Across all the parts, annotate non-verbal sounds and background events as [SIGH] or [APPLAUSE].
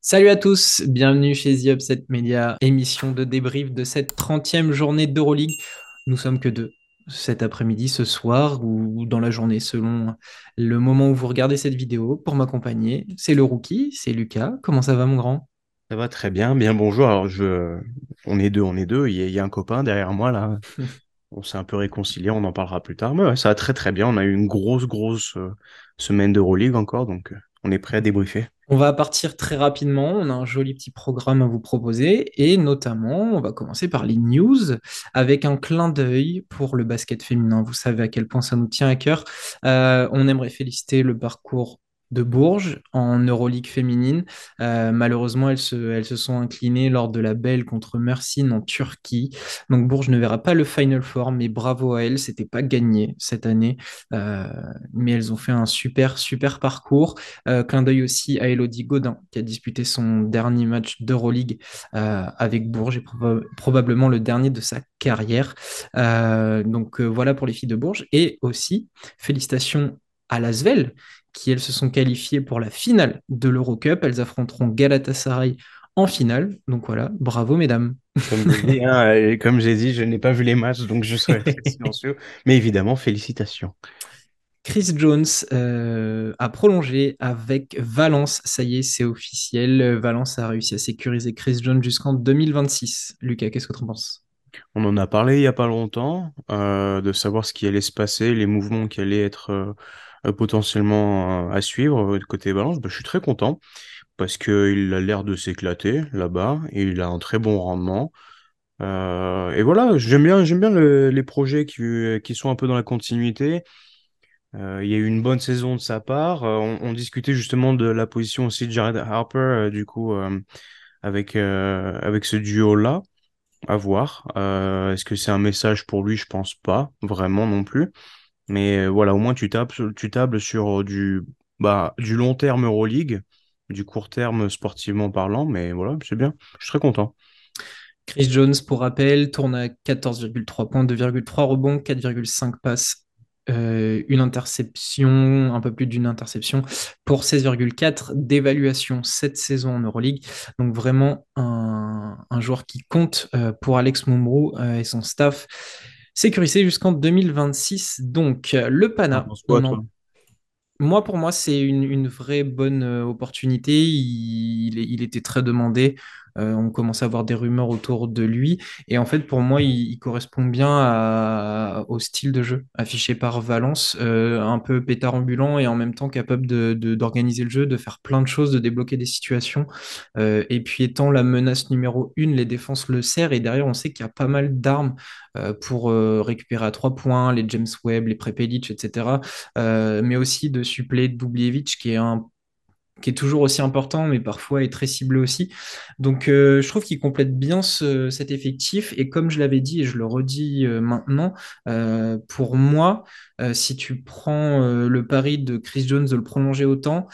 Salut à tous, bienvenue chez The Upset Media, émission de débrief de cette 30e journée d'Euroleague. Nous sommes que deux cet après-midi, ce soir ou dans la journée selon le moment où vous regardez cette vidéo pour m'accompagner. C'est le rookie, c'est Lucas. Comment ça va mon grand? Ça va très bien, bien bonjour. Alors je... on est deux, on est deux. Il y, a, un copain derrière moi là. [LAUGHS] on s'est un peu réconcilié, on en parlera plus tard. Mais ça va très très bien. On a eu une grosse grosse euh, semaine d'Euroleague encore, donc euh, on est prêt à débriefer. On va partir très rapidement. On a un joli petit programme à vous proposer et notamment, on va commencer par les news avec un clin d'œil pour le basket féminin. Vous savez à quel point ça nous tient à cœur. Euh, on aimerait féliciter le parcours de Bourges en Euroleague féminine. Euh, malheureusement, elles se, elles se sont inclinées lors de la belle contre Mersin en Turquie. Donc Bourges ne verra pas le Final Four, mais bravo à elles. C'était pas gagné cette année, euh, mais elles ont fait un super, super parcours. Euh, clin d'œil aussi à Elodie Godin, qui a disputé son dernier match d'Euroleague avec Bourges et probablement le dernier de sa carrière. donc voilà pour les filles de Bourges. Et aussi, félicitations à Lasvel, qui elles se sont qualifiées pour la finale de l'Eurocup. Elles affronteront Galatasaray en finale. Donc voilà, bravo mesdames. Hein, comme j'ai dit, je n'ai pas vu les matchs, donc je serai [LAUGHS] silencieux. Mais évidemment, félicitations. Chris Jones euh, a prolongé avec Valence. Ça y est, c'est officiel. Valence a réussi à sécuriser Chris Jones jusqu'en 2026. Lucas, qu'est-ce que tu en penses? On en a parlé il n'y a pas longtemps, euh, de savoir ce qui allait se passer, les mouvements qui allaient être euh, potentiellement euh, à suivre euh, côté balance, bah, je suis très content parce qu'il a l'air de s'éclater là-bas et il a un très bon rendement. et voilà, j'aime bien, j'aime bien les projets qui, qui sont un peu dans la continuité. il y a eu une bonne saison de sa part. On, discutait justement de la position aussi de Jared Harper, du coup, avec, avec ce duo-là. À voir. Est-ce que c'est un message pour lui? Je pense pas, vraiment non plus. Mais euh, voilà, au moins tu tables sur euh, du, bah, du long terme Euroleague, du court terme sportivement parlant, mais voilà, c'est bien. Je suis très content. Chris Jones, pour rappel, tourne à 14,3 points, 2,3 rebonds, 4,5 passes, euh, une interception, un peu plus d'une interception, pour 16,4 d'évaluation cette saison en Euroleague. Donc vraiment un, joueur qui compte pour Alex Mumbrou et son staff sécurisé jusqu'en 2026. Donc, le PANA. Moi, pour moi, c'est une, vraie bonne euh, opportunité. il, était très demandé. Euh, on commence à avoir des rumeurs autour de lui. Et en fait, pour moi, il, correspond bien au style de jeu affiché par Valence, euh, un peu pétard ambulant et en même temps capable d'organiser le jeu, de faire plein de choses, de débloquer des situations. Euh, et puis étant la menace numéro une, les défenses le serrent. Et derrière, on sait qu'il y a pas mal d'armes pour récupérer à trois points, les James Webb, les Prepelic, etc. mais aussi de suppléer Dubljevic, qui est un qui est toujours aussi important, mais parfois est très ciblé aussi. Donc euh, je trouve qu'il complète bien cet effectif. Et comme je l'avais dit et je le redis euh, maintenant, euh, pour moi, si tu prends le pari de Chris Jones de le prolonger autant,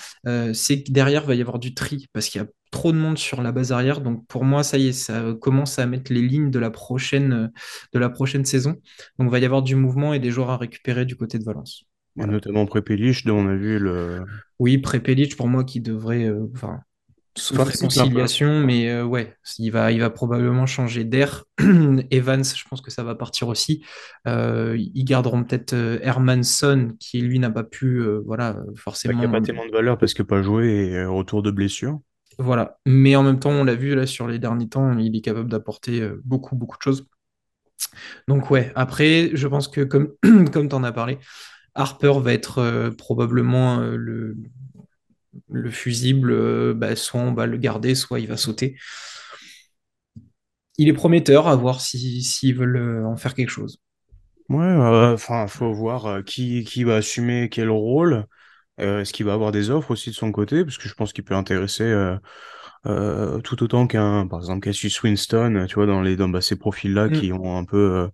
c'est que derrière va y avoir du tri parce qu'il y a trop de monde sur la base arrière. Donc pour moi, ça y est, ça commence à mettre les lignes de la prochaine, de la prochaine saison. Donc il va y avoir du mouvement et des joueurs à récupérer du côté de Valence. Notamment Prepelic, dont on a vu le. Oui, Prepelic, pour moi, qui devrait. Euh, enfin, sauf réconciliation, mais euh, ouais, il va, il va probablement changer d'air. [CLEARS THROAT] Evans, je pense que ça va partir aussi. Euh, ils garderont peut-être Hermanson, qui lui n'a pas pu, voilà, forcément. Il n'y a pas tellement de valeur parce que pas joué et retour de blessure. Voilà, mais en même temps, on l'a vu là sur les derniers temps, il est capable d'apporter beaucoup, beaucoup de choses. Donc ouais, après, je pense que comme, [CLEARS THROAT] comme tu en as parlé, Harper va être euh, probablement euh, le, le, fusible. Euh, bah, soit on va le garder, soit il va sauter. Il est prometteur à voir s'ils veulent en faire quelque chose. Ouais, enfin, il faut voir qui, qui, va assumer quel rôle. Est-ce qu'il va avoir des offres aussi de son côté? Parce que je pense qu'il peut intéresser tout autant qu'un, par exemple, Cassius Winston, tu vois, dans, les, dans bah, ces profils-là mm. qui ont un peu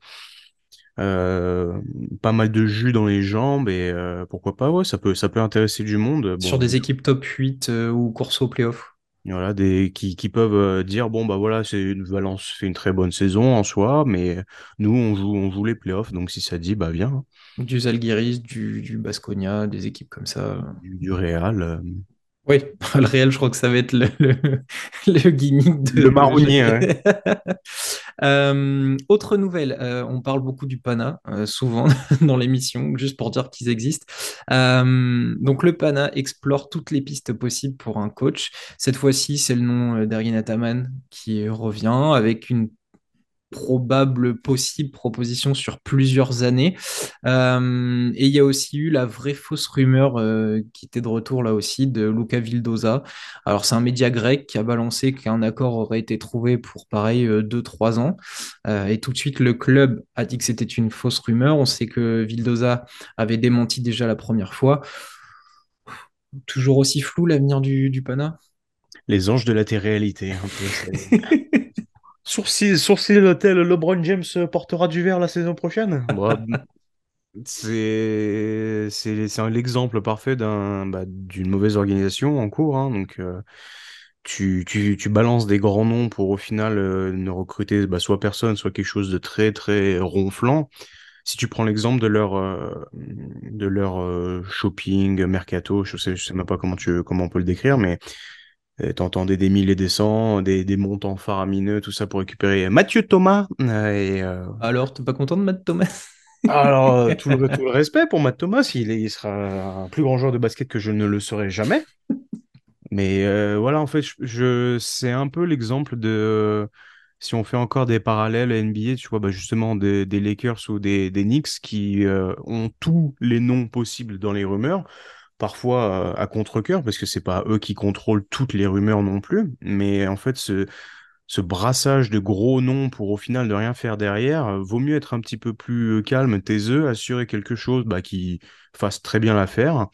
euh, pas mal de jus dans les jambes et euh, pourquoi pas, ouais, ça peut, ça peut intéresser du monde. Sur des équipes top 8 euh, ou course au playoff. Voilà, des, qui, qui peuvent euh, dire, bon, bah voilà, c'est une Valence fait une très bonne saison en soi, mais nous, on joue, on joue les playoffs, donc si ça dit, bah viens. hein. Du Zalgiris, du, du Baskonia, des équipes comme ça. Du, du Real. Oui, [LAUGHS] le réel, je crois que ça va être le, le, [LAUGHS] le gimmick de. Le marronnier, ouais. [LAUGHS] Euh, autre nouvelle, euh, on parle beaucoup du PANA, euh, souvent dans l'émission, juste pour dire qu'ils existent. Donc le PANA explore toutes les pistes possibles pour un coach. Cette fois-ci, c'est le nom d'Ergin Ataman qui revient avec une probable possible proposition sur plusieurs années. Euh, et il y a aussi eu la vraie fausse rumeur euh, qui était de retour là aussi de Luca Vildoza. Alors c'est un média grec qui a balancé qu'un accord aurait été trouvé pour pareil 2-3 ans. Euh, et tout de suite le club a dit que c'était une fausse rumeur. On sait que Vildoza avait démenti déjà la première fois. Toujours aussi flou l'avenir du, du Pana? Les anges de la télé-réalité, un peu. [LAUGHS] Sourcil, sourcil l'hôtel, LeBron James portera du verre la saison prochaine? [LAUGHS] Bah, c'est l'exemple parfait bah, d'une mauvaise organisation en cours. hein. donc, euh, tu, tu, tu balances des grands noms pour au final euh, ne recruter bah, soit personne, soit quelque chose de très très ronflant. Si tu prends l'exemple de leur euh, de leur shopping, mercato, je sais, je sais même pas comment tu comment on peut le décrire, mais t'entendais des mille et des cents, des, des montants faramineux, tout ça pour récupérer Mathieu Thomas. euh, et, euh, Alors, t'es pas content de Matt Thomas? [LAUGHS] Alors, euh, tout le, tout le respect pour Matt Thomas, il, est- il sera un plus grand joueur de basket que je ne le serai jamais. Mais euh, voilà, en fait, je, je- c'est un peu l'exemple de, si on fait encore des parallèles à NBA, tu vois, bah justement des, des Lakers ou des, des Knicks qui euh, ont tous les noms possibles dans les rumeurs, parfois euh, à contre-cœur, parce que c'est pas eux qui contrôlent toutes les rumeurs non plus, mais en fait, ce, ce brassage de gros noms pour au final ne rien faire derrière, euh, vaut mieux être un petit peu plus euh, calme, taiseux, assurer quelque chose bah, qui fasse très bien l'affaire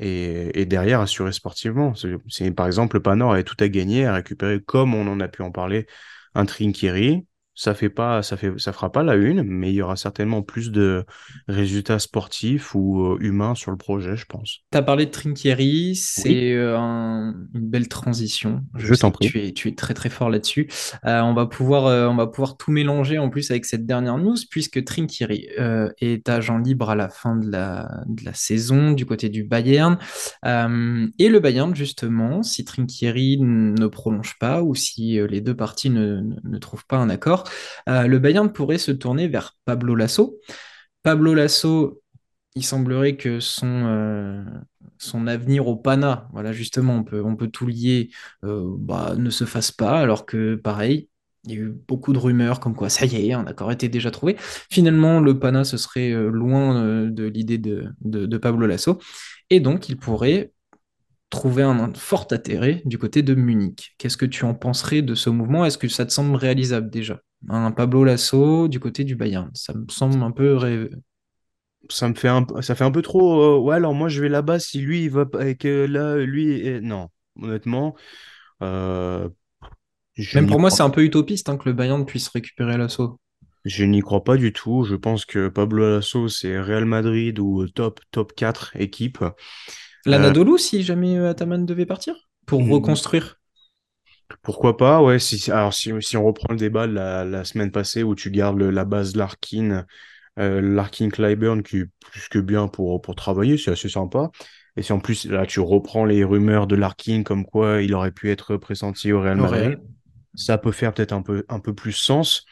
et, et derrière assurer sportivement. C'est- par exemple, le Panor avait tout à gagner à récupérer, comme on en a pu en parler, un Trinkieri. Ça fait pas, ça fait, ça fera pas la une, mais il y aura certainement plus de résultats sportifs ou euh, humains sur le projet, je pense. Tu as parlé de Trinkieri, c'est euh, un- une belle transition. Je t'en prie. tu es, tu es très très fort là-dessus. Euh, on va pouvoir, euh, on va pouvoir tout mélanger en plus avec cette dernière news, puisque Trinkieri euh, est agent libre à la fin de la, de la saison du côté du Bayern. Et le Bayern, justement, si Trinkieri ne prolonge pas ou si les deux parties ne, ne- ne trouvent pas un accord, euh, le Bayern pourrait se tourner vers Pablo Lasso. Pablo Lasso, il semblerait que son, euh, avenir au Pana, voilà, justement, on peut, tout lier, euh, bah, ne se fasse pas, alors que pareil, il y a eu beaucoup de rumeurs comme quoi ça y est, un accord était déjà trouvé. Finalement, le Pana, ce serait loin de l'idée de, Pablo Lasso, et donc il pourrait trouver un, fort intérêt du côté de Munich. Qu'est-ce que tu en penserais de ce mouvement? Est-ce que ça te semble réalisable déjà? Un Pablo Lasso du côté du Bayern, ça me semble un peu rêve- Ça me fait un, ça fait un peu trop. euh, ouais, alors moi je vais là-bas si lui il va et que là lui est- non, honnêtement, euh, Même pour moi, c'est un peu utopiste hein, que le Bayern puisse récupérer l'assaut. Je n'y crois pas du tout. Je pense que Pablo Lasso, c'est Real Madrid ou top, top 4 équipe. Euh, L'Anadolu, si jamais euh, Ataman devait partir, pour mm, reconstruire. Pourquoi pas? Ouais, si, alors si, si on reprend le débat de la, la semaine passée où tu gardes le- la base Larkin, euh, Larkin Clyburn qui est plus que bien pour, pour travailler, c'est assez sympa. Et si en plus là tu reprends les rumeurs de Larkin comme quoi il aurait pu être pressenti au Real Madrid, Real. ça peut faire peut-être un peu, un peu plus sens.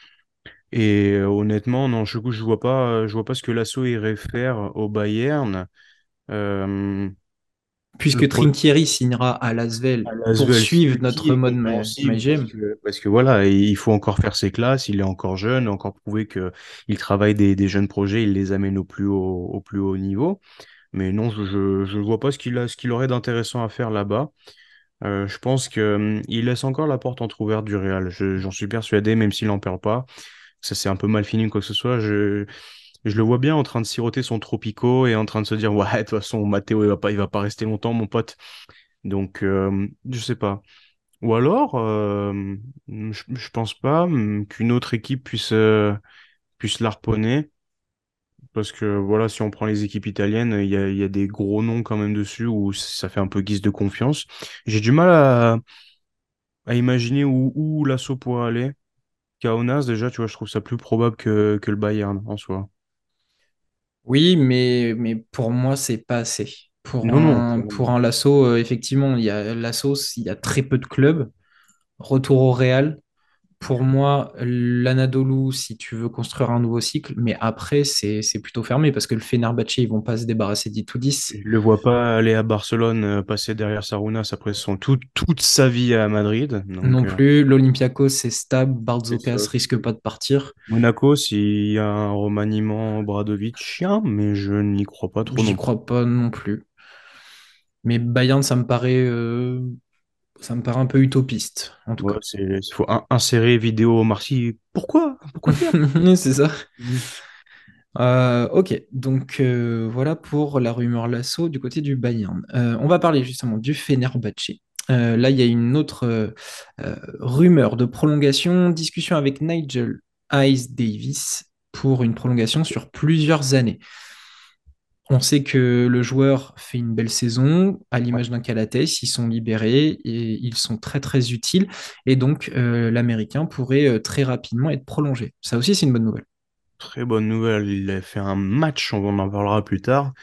Et euh, honnêtement, non, je, je vois pas, je vois pas ce que l'assaut irait faire au Bayern. Euh, Puisque Trinkieri signera à Lasvel à pour Lasvel, suivre notre mode compréhensible parce parce que voilà, il faut encore faire ses classes, il est encore jeune, encore prouver que il travaille des, des jeunes projets, il les amène au plus haut, au plus haut niveau. Mais non, je, je vois pas ce qu'il qu'il aurait d'intéressant à faire là-bas. Euh, je pense que, hum, laisse encore la porte entrouverte du Real. Je- j'en suis persuadé, même s'il n'en perd pas. Ça c'est un peu mal fini ou quoi que ce soit. Je, je le vois bien en train de siroter son Tropico et en train de se dire, ouais, de toute façon, Matteo, il va pas, il va pas rester longtemps, mon pote. Donc, euh, je sais pas. Ou alors, euh, je, je pense pas hum, qu'une autre équipe puisse, euh, puisse l'harponner. Parce que voilà, si on prend les équipes italiennes, il y a, y a des gros noms quand même dessus où ça fait un peu guise de confiance. J'ai du mal à, imaginer où, où l'assaut pourrait aller. Kaunas, déjà, tu vois, je trouve ça plus probable que, que le Bayern en soi. Oui, mais, mais pour moi, c'est pas assez. Pour Non, un, pour un Lasso, euh, effectivement, il y a Lasso, il y a très peu de clubs. Retour au Real. Pour moi, l'Anadolu, si tu veux construire un nouveau cycle, mais après, c'est c'est plutôt fermé parce que le Fenerbahçe, ils vont pas se débarrasser d'Itoudis Je le vois pas aller à Barcelone, euh, passer derrière Sarunas après son tout, toute sa vie à Madrid. Donc, non euh, plus. L'Olympiakos, c'est stable. Barzokas risque pas de partir. Monaco, s'il y a un remaniement Obradovic, mais je n'y crois pas trop non plus. crois pas non plus. Mais Bayern, ça me paraît, euh, ça me paraît un peu utopiste, en tout Ouais, cas. il faut in- insérer vidéo Marcy. Pourquoi? Pourquoi faire? [LAUGHS] C'est ça. Mhm. Euh, ok, donc euh, voilà pour la rumeur Lasso du côté du Bayern. Euh, on va parler justement du Fenerbahçe. Euh, là, il y a une autre rumeur de prolongation, discussion avec Nigel Ice Davis pour une prolongation sur plusieurs années. On sait que le joueur fait une belle saison, à l'image d'un Calates, ils sont libérés et ils sont très très utiles. Et donc, euh, l'Américain pourrait euh, très rapidement être prolongé. Ça aussi, c'est une bonne nouvelle. très bonne nouvelle. Il a fait un match, on en parlera plus tard,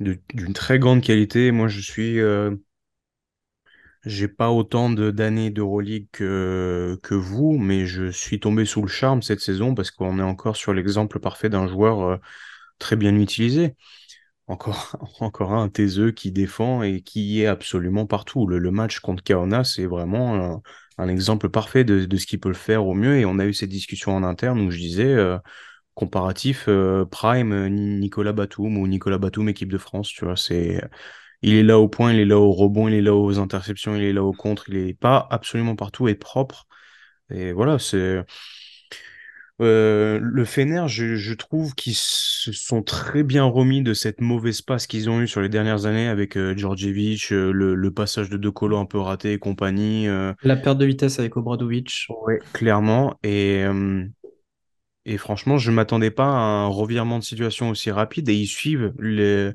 d'une très grande qualité. Moi, je suis, euh, j'ai pas autant d'années d'Euroleague que, que vous, mais je suis tombé sous le charme cette saison parce qu'on est encore sur l'exemple parfait d'un joueur très bien utilisé. Encore, [LAUGHS] encore un taiseux qui défend et qui est absolument partout. Le, match contre Kaona, c'est vraiment un, exemple parfait de, ce qu'il peut le faire au mieux. Et on a eu cette discussion en interne où je disais, euh, comparatif euh, Prime, euh, Ni- Nicolas Batum ou Nicolas Batum, équipe de France, tu vois, c'est, il est là au point, il est là au rebond, il est là aux interceptions, il est là au contre, il est pas absolument partout et propre. Et voilà, c'est, euh, le Fener, je, je trouve qu'ils se sont très bien remis de cette mauvaise passe qu'ils ont eue sur les dernières années avec euh, Djordjevic, euh, le, le passage de De Colo un peu raté et compagnie. euh, La perte de vitesse avec Obradovic, ouais, clairement. Et, et franchement, je m'attendais pas à un revirement de situation aussi rapide et ils suivent les,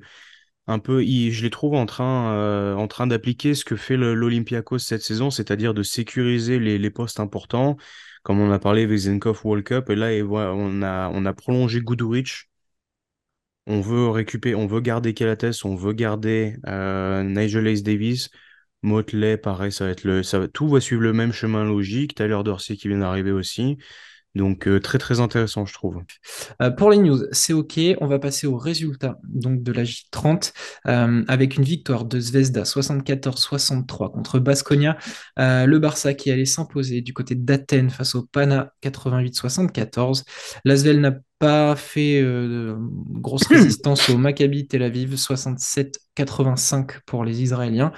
un peu, ils- je les trouve en train, euh, en train d'appliquer ce que fait l'Olympiakos cette saison, c'est-à-dire de sécuriser les, les postes importants, comme on a parlé Vezenkov World Cup, et là, et voilà, on a, on a prolongé Guduric, on veut récupérer, on veut garder Kelates, on veut garder euh, Nigel Ace Davis, Motley, pareil, tout va suivre le même chemin logique, Tyler Dorsey qui vient d'arriver aussi, donc euh, très très intéressant, je trouve. Euh, pour les news, c'est OK. On va passer aux résultats donc, de la J30 euh, avec une victoire de Zvezda 74-63 contre Baskonia. Euh, le Barça qui allait s'imposer du côté d'Athènes face au Pana 88-74. L'Asvel n'a pas fait euh, grosse résistance au Maccabi Tel Aviv 67-85 pour les Israéliens.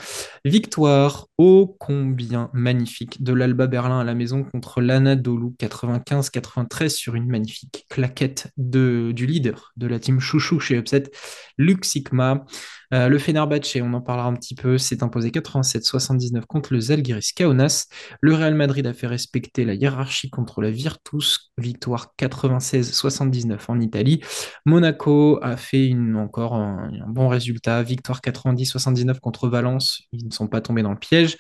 Victoire ô combien magnifique de l'Alba Berlin à la maison contre l'Anadolu 95-93 sur une magnifique claquette de, du leader de la team Chouchou chez Upset, Luc Sikma. Euh, le Fenerbahçe, on en parlera un petit peu, s'est imposé 87-79 contre le Zalgiris Kaunas. Le Real Madrid a fait respecter la hiérarchie contre la Virtus, victoire 96-79 en Italie. Monaco a fait encore un, un bon résultat, victoire 90-79 contre Valence. Ils ne sont pas tombés dans le piège.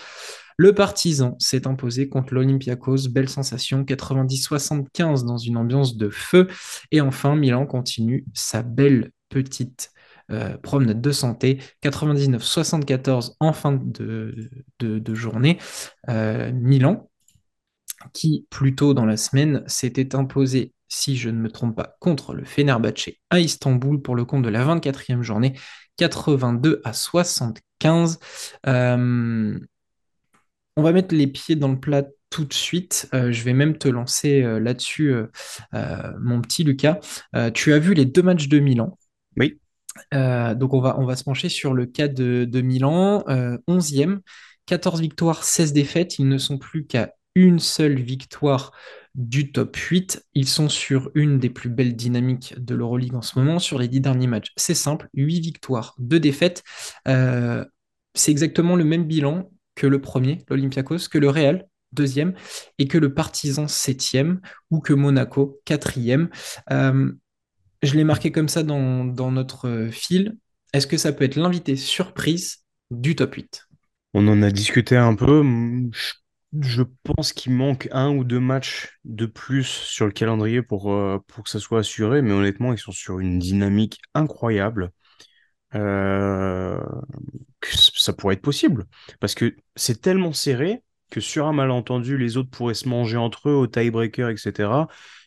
Le Partizan s'est imposé contre l'Olympiakos, belle sensation, 90-75 dans une ambiance de feu. Et enfin, Milan continue sa belle petite euh, promenade de santé, 99-74 en fin de, journée. Euh, Milan, qui plus tôt dans la semaine s'était imposé, si je ne me trompe pas, contre le Fenerbahçe à Istanbul pour le compte de la 24e journée, 82 à 75. Euh, on va mettre les pieds dans le plat tout de suite. Je vais même te lancer là-dessus, mon petit Lucas. Tu as vu les deux matchs de Milan? Oui, Euh, donc on va, se pencher sur le cas de, de Milan, euh, 11e, 14 victoires, 16 défaites. Ils ne sont plus qu'à une seule victoire du top 8. Ils sont sur une des plus belles dynamiques de l'Euroleague en ce moment sur les 10 derniers matchs. C'est simple, 8 victoires, 2 défaites. Euh, c'est exactement le même bilan que le premier, l'Olympiakos, que le Real, deuxième, et que le Partizan, septième, ou que Monaco, quatrième. Euh, je l'ai marqué comme ça dans, notre euh, fil. Est-ce que ça peut être l'invité surprise du top 8? on en a discuté un peu. je pense qu'il manque un ou deux matchs de plus sur le calendrier pour, euh, que ça soit assuré, mais honnêtement, ils sont sur une dynamique incroyable. Euh, ça pourrait être possible. Parce que c'est tellement serré que sur un malentendu, les autres pourraient se manger entre eux au tiebreaker, etc.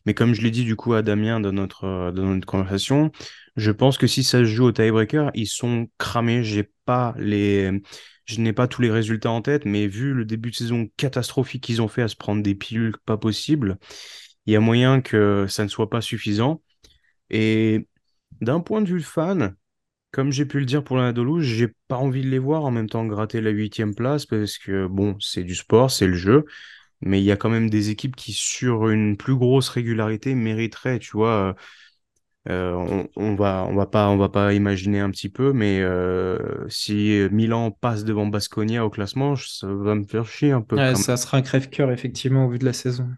Mais comme je l'ai dit du coup à Damien dans notre, euh, dans notre conversation, je pense que si ça se joue au tiebreaker, ils sont cramés. Pas les, je n'ai pas tous les résultats en tête, mais vu le début de saison catastrophique qu'ils ont fait à se prendre des pilules pas possibles, il y a moyen que ça ne soit pas suffisant. Et d'un point de vue fan, comme j'ai pu le dire pour l'Anadolu, j'ai pas envie de les voir en même temps gratter la huitième place parce que bon, c'est du sport, c'est le jeu, mais il y a quand même des équipes qui, sur une plus grosse régularité, mériteraient, tu vois. Euh, on, on, va, on va pas, on va pas imaginer un petit peu, mais euh, si Milan passe devant Basconia au classement, ça va me faire chier un peu. Ouais, ça sera un crève-cœur effectivement au vu de la saison.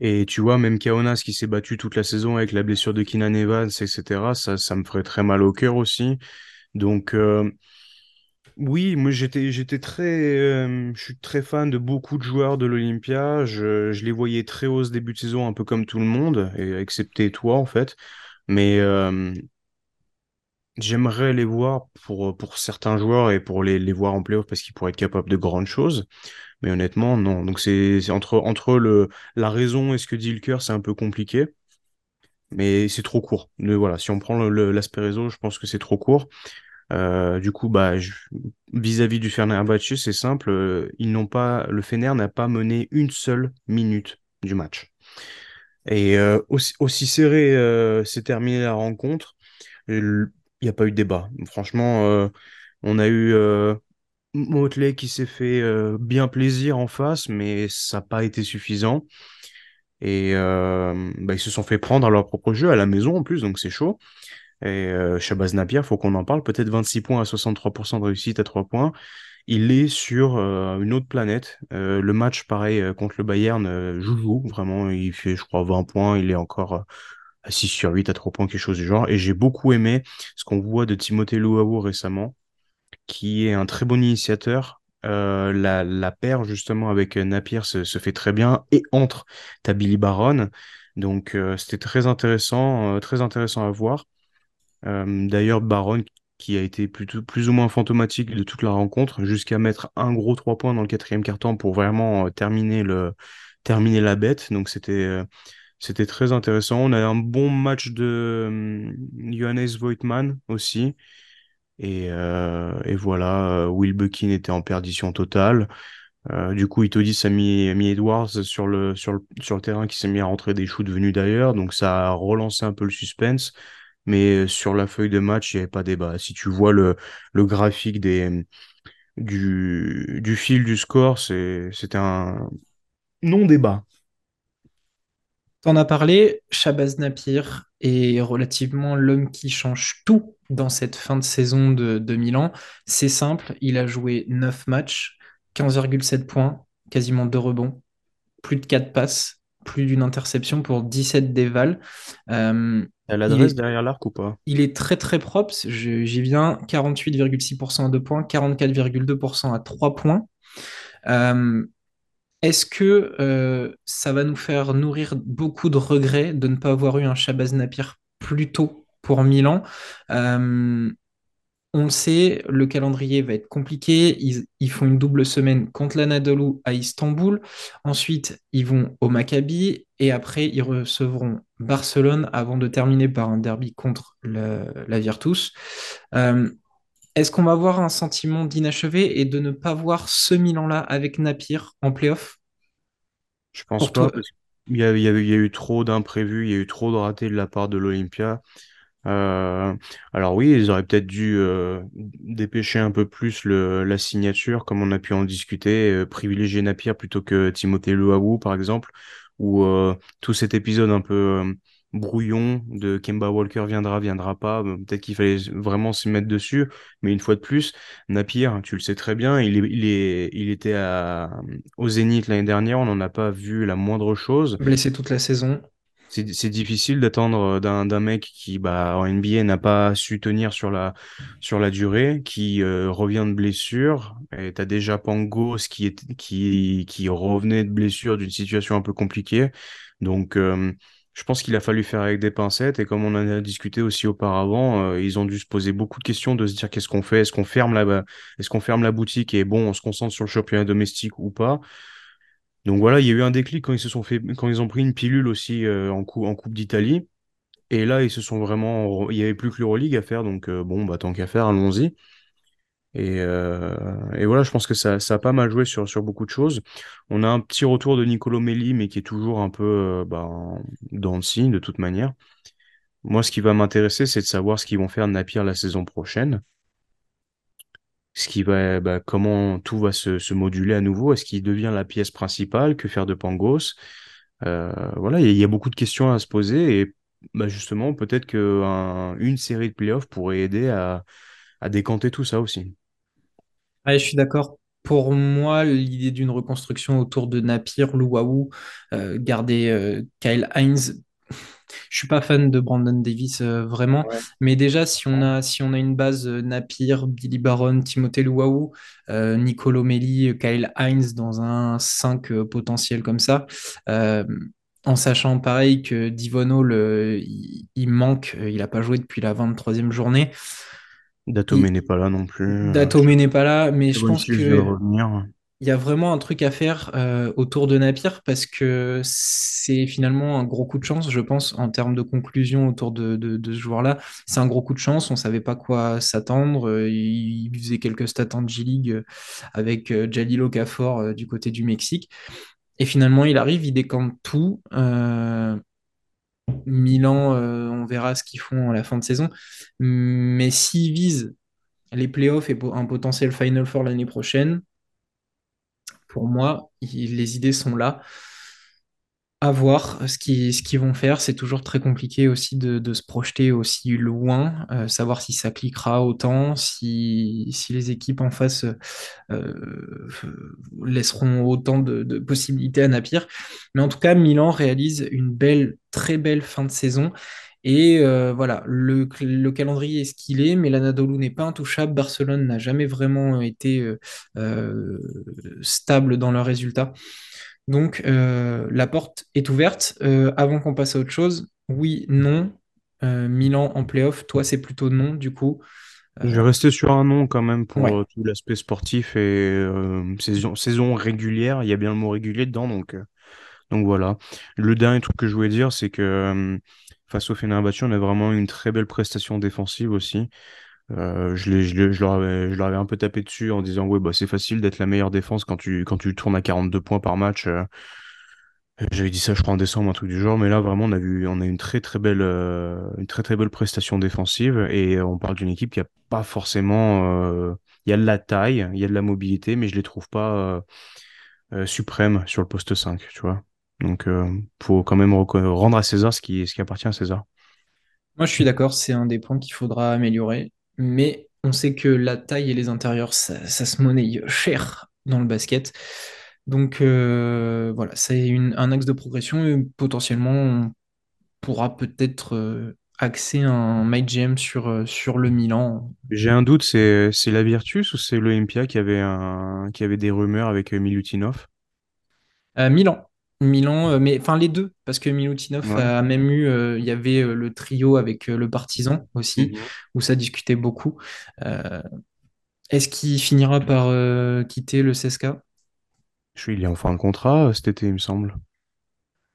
Et tu vois, même Kaunas qui s'est battu toute la saison avec la blessure de Kinan Evans, etc., ça, ça me ferait très mal au cœur aussi. Donc, euh, oui, moi j'étais, très, euh, très fan de beaucoup de joueurs de l'Olympia. Je, les voyais très hauts ce début de saison, un peu comme tout le monde, excepté toi en fait. Mais euh, j'aimerais les voir pour, certains joueurs et pour les, voir en playoff parce qu'ils pourraient être capables de grandes choses. Mais honnêtement, non. Donc c'est entre, le, la raison et ce que dit le cœur, c'est un peu compliqué. Mais c'est trop court. Voilà, si on prend l'aspect réseau, je pense que c'est trop court. Euh, du coup, bah, vis-à-vis du Fenerbahçe, c'est simple. euh, Ils n'ont pas, le Fener n'a pas mené une seule minute du match. Et euh, aussi, serré euh, s'est terminée la rencontre, il n'y a pas eu de débat. Franchement, on a eu Motley qui s'est fait bien plaisir en face, mais ça n'a pas été suffisant. Et bah, ils se sont fait prendre à leur propre jeu à la maison en plus, donc c'est chaud. Et euh, Shabazz Napier, faut qu'on en parle. Peut-être 26 points à 63% de réussite à 3 points. Il est sur euh, une autre planète. Euh, le match, pareil, euh, contre le Bayern, euh, joue, vraiment. Il fait, je crois, 20 points. Il est encore euh, à 6 sur 8 à 3 points, quelque chose du genre. Et j'ai beaucoup aimé ce qu'on voit de Timothée Luawu récemment, qui est un très bon initiateur. Euh, la, paire, justement, avec euh, Napier se, se fait très bien. Et entre, t'as Billy Baron. Donc, euh, c'était très intéressant, euh, très intéressant à voir. D'ailleurs, Baron, qui a été plutôt, plus ou moins fantomatique de toute la rencontre, jusqu'à mettre un gros 3 points dans le quatrième quart-temps pour vraiment terminer, le, terminer la bête. Donc c'était c'était très intéressant. On a un bon match de Johannes Voigtman aussi. Et, et voilà, Will Buckin était en perdition totale. Du coup, Itodis a mis, mis Edwards sur le, sur le, sur le terrain qui s'est mis à rentrer des shoots venus d'ailleurs. Donc ça a relancé un peu le suspense. Mais sur la feuille de match, il n'y avait pas débat. Si tu vois le, le graphique des, du, du fil du score, c'est, c'était un non-débat. T'en as parlé, Shabazz Napier est relativement l'homme qui change tout dans cette fin de saison de, de Milan. C'est simple, il a joué 9 matchs, 15,7 points, quasiment 2 rebonds, plus de 4 passes, plus d'une interception pour 17 dévals. Euh, L'adresse est, derrière l'arc ou pas? il est très très propre, j'y viens, 48,6% à 2 points, 44,2% à 3 points. Euh, est-ce que euh, ça va nous faire nourrir beaucoup de regrets de ne pas avoir eu un Shabazz Napier plus tôt pour Milan? Euh, on le sait, le calendrier va être compliqué. Ils, ils font une double semaine contre l'Anadolu à Istanbul. Ensuite, ils vont au Maccabi et après, ils recevront Barcelone avant de terminer par un derby contre le- la Virtus. Euh, est-ce qu'on va avoir un sentiment d'inachevé et de ne pas voir ce Milan-là avec Napier en playoff? Je pense Pour pas, toi, parce qu'il y a, il y a, eu il y a eu trop d'imprévus, il y a eu trop de ratés de la part de l'Olympia. Euh, alors oui, ils auraient peut-être dû euh, dépêcher un peu plus le, la signature, comme on a pu en discuter, euh, privilégier Napier plutôt que Timothée Luawu, par exemple, ou euh, tout cet épisode un peu euh, brouillon de Kemba Walker viendra, viendra pas. euh, Peut-être qu'il fallait vraiment se mettre dessus, mais une fois de plus, Napier, tu le sais très bien, il était à, au Zénith l'année dernière, on n'en a pas vu la moindre chose. blessé toute la saison. C'est difficile d'attendre d'un d'un mec qui, bah, en NBA, n'a pas su tenir sur la, sur la durée, qui euh, revient de blessure. Et t'as déjà Pangos qui, est, qui, qui revenait de blessure d'une situation un peu compliquée. Donc, euh, je pense qu'il a fallu faire avec des pincettes. Et comme on en a discuté aussi auparavant, euh, ils ont dû se poser beaucoup de questions, de se dire qu'est-ce qu'on fait, est-ce qu'on ferme la, est-ce qu'on ferme la boutique et bon, on se concentre sur le championnat domestique ou pas? Donc voilà, il y a eu un déclic quand ils se sont fait, quand ils ont pris une pilule aussi euh, en, Coupe d'Italie. Et là, ils se sont vraiment, il n'y avait plus que l'Euroleague à faire, donc euh, bon, bah tant qu'à faire, allons-y. Et, euh, voilà, je pense que ça, a pas mal joué sur, sur beaucoup de choses. On a un petit retour de Nicolo Melli, mais qui est toujours un peu bah, dans le signe de toute manière. Moi, ce qui va m'intéresser, c'est de savoir ce qu'ils vont faire de Napier la saison prochaine ce qui va, bah, comment tout va se, moduler à nouveau? Est-ce qu'il devient la pièce principale? Que faire de Pangos? Euh, voilà, il y, a beaucoup de questions à se poser et bah, justement, peut-être qu'une série de playoffs pourrait aider à, décanter tout ça aussi. je suis d'accord. Pour moi, l'idée d'une reconstruction autour de Napier, Louaou, euh, garder euh, Kyle Hines, je suis pas fan de Brandon Davis euh, vraiment, mais déjà si on a si on a une base euh, Napier, Billy Baron, Timothée Luau, euh, Nicolo Melli, Kyle Hines dans un 5 potentiel comme ça. en sachant pareil que Divono, il, manque, il n'a pas joué depuis la 23e journée. Datome n'est pas là non plus. Datome n'est pas là, mais je pense que il y a vraiment un truc à faire euh, autour de Napier parce que c'est finalement un gros coup de chance, je pense, en termes de conclusion autour de, ce joueur-là. C'est un gros coup de chance, on ne savait pas quoi s'attendre. Euh, il, faisait quelques stats en G-League euh, avec Jalilo Okafor du côté du Mexique. Et finalement, il arrive, il décante tout. Milan, on verra ce qu'ils font à la fin de saison. Mais s'ils visent les playoffs et un potentiel Final Four l'année prochaine, pour moi, les idées sont là. À voir ce qu'ils ce vont faire. C'est toujours très compliqué aussi de, se projeter aussi loin, euh, savoir si ça cliquera autant, si, si les équipes en face euh, laisseront autant de, possibilités à Napier. Mais en tout cas, Milan réalise une belle, très belle fin de saison. Et euh, voilà, le, calendrier est ce qu'il est, mais l'Anadolu n'est pas intouchable. Barcelone n'a jamais vraiment été euh, euh, stable dans leurs résultats. Donc la porte est ouverte. avant qu'on passe à autre chose, oui, non. Milan en playoff, toi c'est plutôt non du coup. Je vais rester sur un nom quand même pour tout l'aspect sportif et saison, saison régulière. Il y a bien le mot régulier dedans, donc, donc voilà. Le dernier truc que je voulais dire, c'est que face au Fenerbahçe, on a vraiment une très belle prestation défensive aussi. Euh, je, je, leur avais, je, un peu tapé dessus en disant ouais bah c'est facile d'être la meilleure défense quand tu quand tu tournes à 42 points par match. Euh. J'avais dit ça je crois en décembre un truc du genre mais là vraiment on a vu on a une très très belle euh, une très très belle prestation défensive et on parle d'une équipe qui a pas forcément il y a de la taille, il y a de la mobilité mais je les trouve pas suprêmes sur le poste 5, tu vois. Donc, il euh, faut quand même rendre à César ce qui, ce qui appartient à César. Moi, je suis d'accord, c'est un des points qu'il faudra améliorer. Mais on sait que la taille et les intérieurs, ça, se monnaie cher dans le basket. Donc, euh, voilà, c'est un axe de progression et potentiellement, on pourra peut-être euh, axer un James sur, sur le Milan. J'ai un doute, c'est la Virtus ou c'est l'Olympia qui avait, qui avait des rumeurs avec Milutinov Milan. Milan, euh, mais enfin les deux, parce que Milutinov a même eu, euh, il y avait euh, le trio avec le Partisan aussi, mhm. où ça discutait beaucoup. Est-ce qu'il finira par quitter le CSKA Je suis, il est en fin de contrat cet été, il me semble.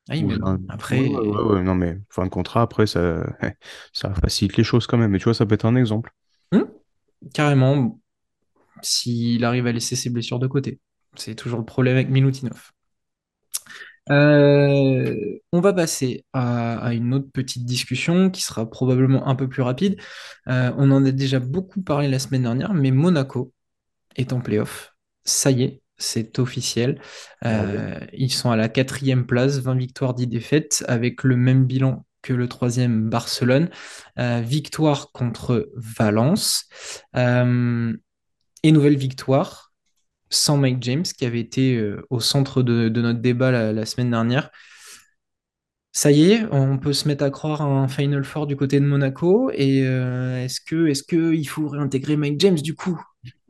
Ah mais après. non, mais fin de contrat, après, ça, [LAUGHS] ça facilite les choses quand même. Mais tu vois, ça peut être un exemple. Hum, carrément, s'il arrive à laisser ses blessures de côté. C'est toujours le problème avec Milutinov. Euh, on va passer à, une autre petite discussion qui sera probablement un peu plus rapide. Euh, on en a déjà beaucoup parlé la semaine dernière, mais Monaco est en playoff. Ça y est, c'est officiel. Euh, ils sont à la quatrième place, 20 victoires, 10 défaites, avec le même bilan que le troisième Barcelone. victoire contre Valence. et nouvelle victoire sans Mike James, qui avait été euh, au centre de, notre débat la, semaine dernière. Ça y est, on peut se mettre à croire à un Final Four du côté de Monaco. Et euh, est-ce que, est-ce que il faut réintégrer Mike James du coup? [LAUGHS]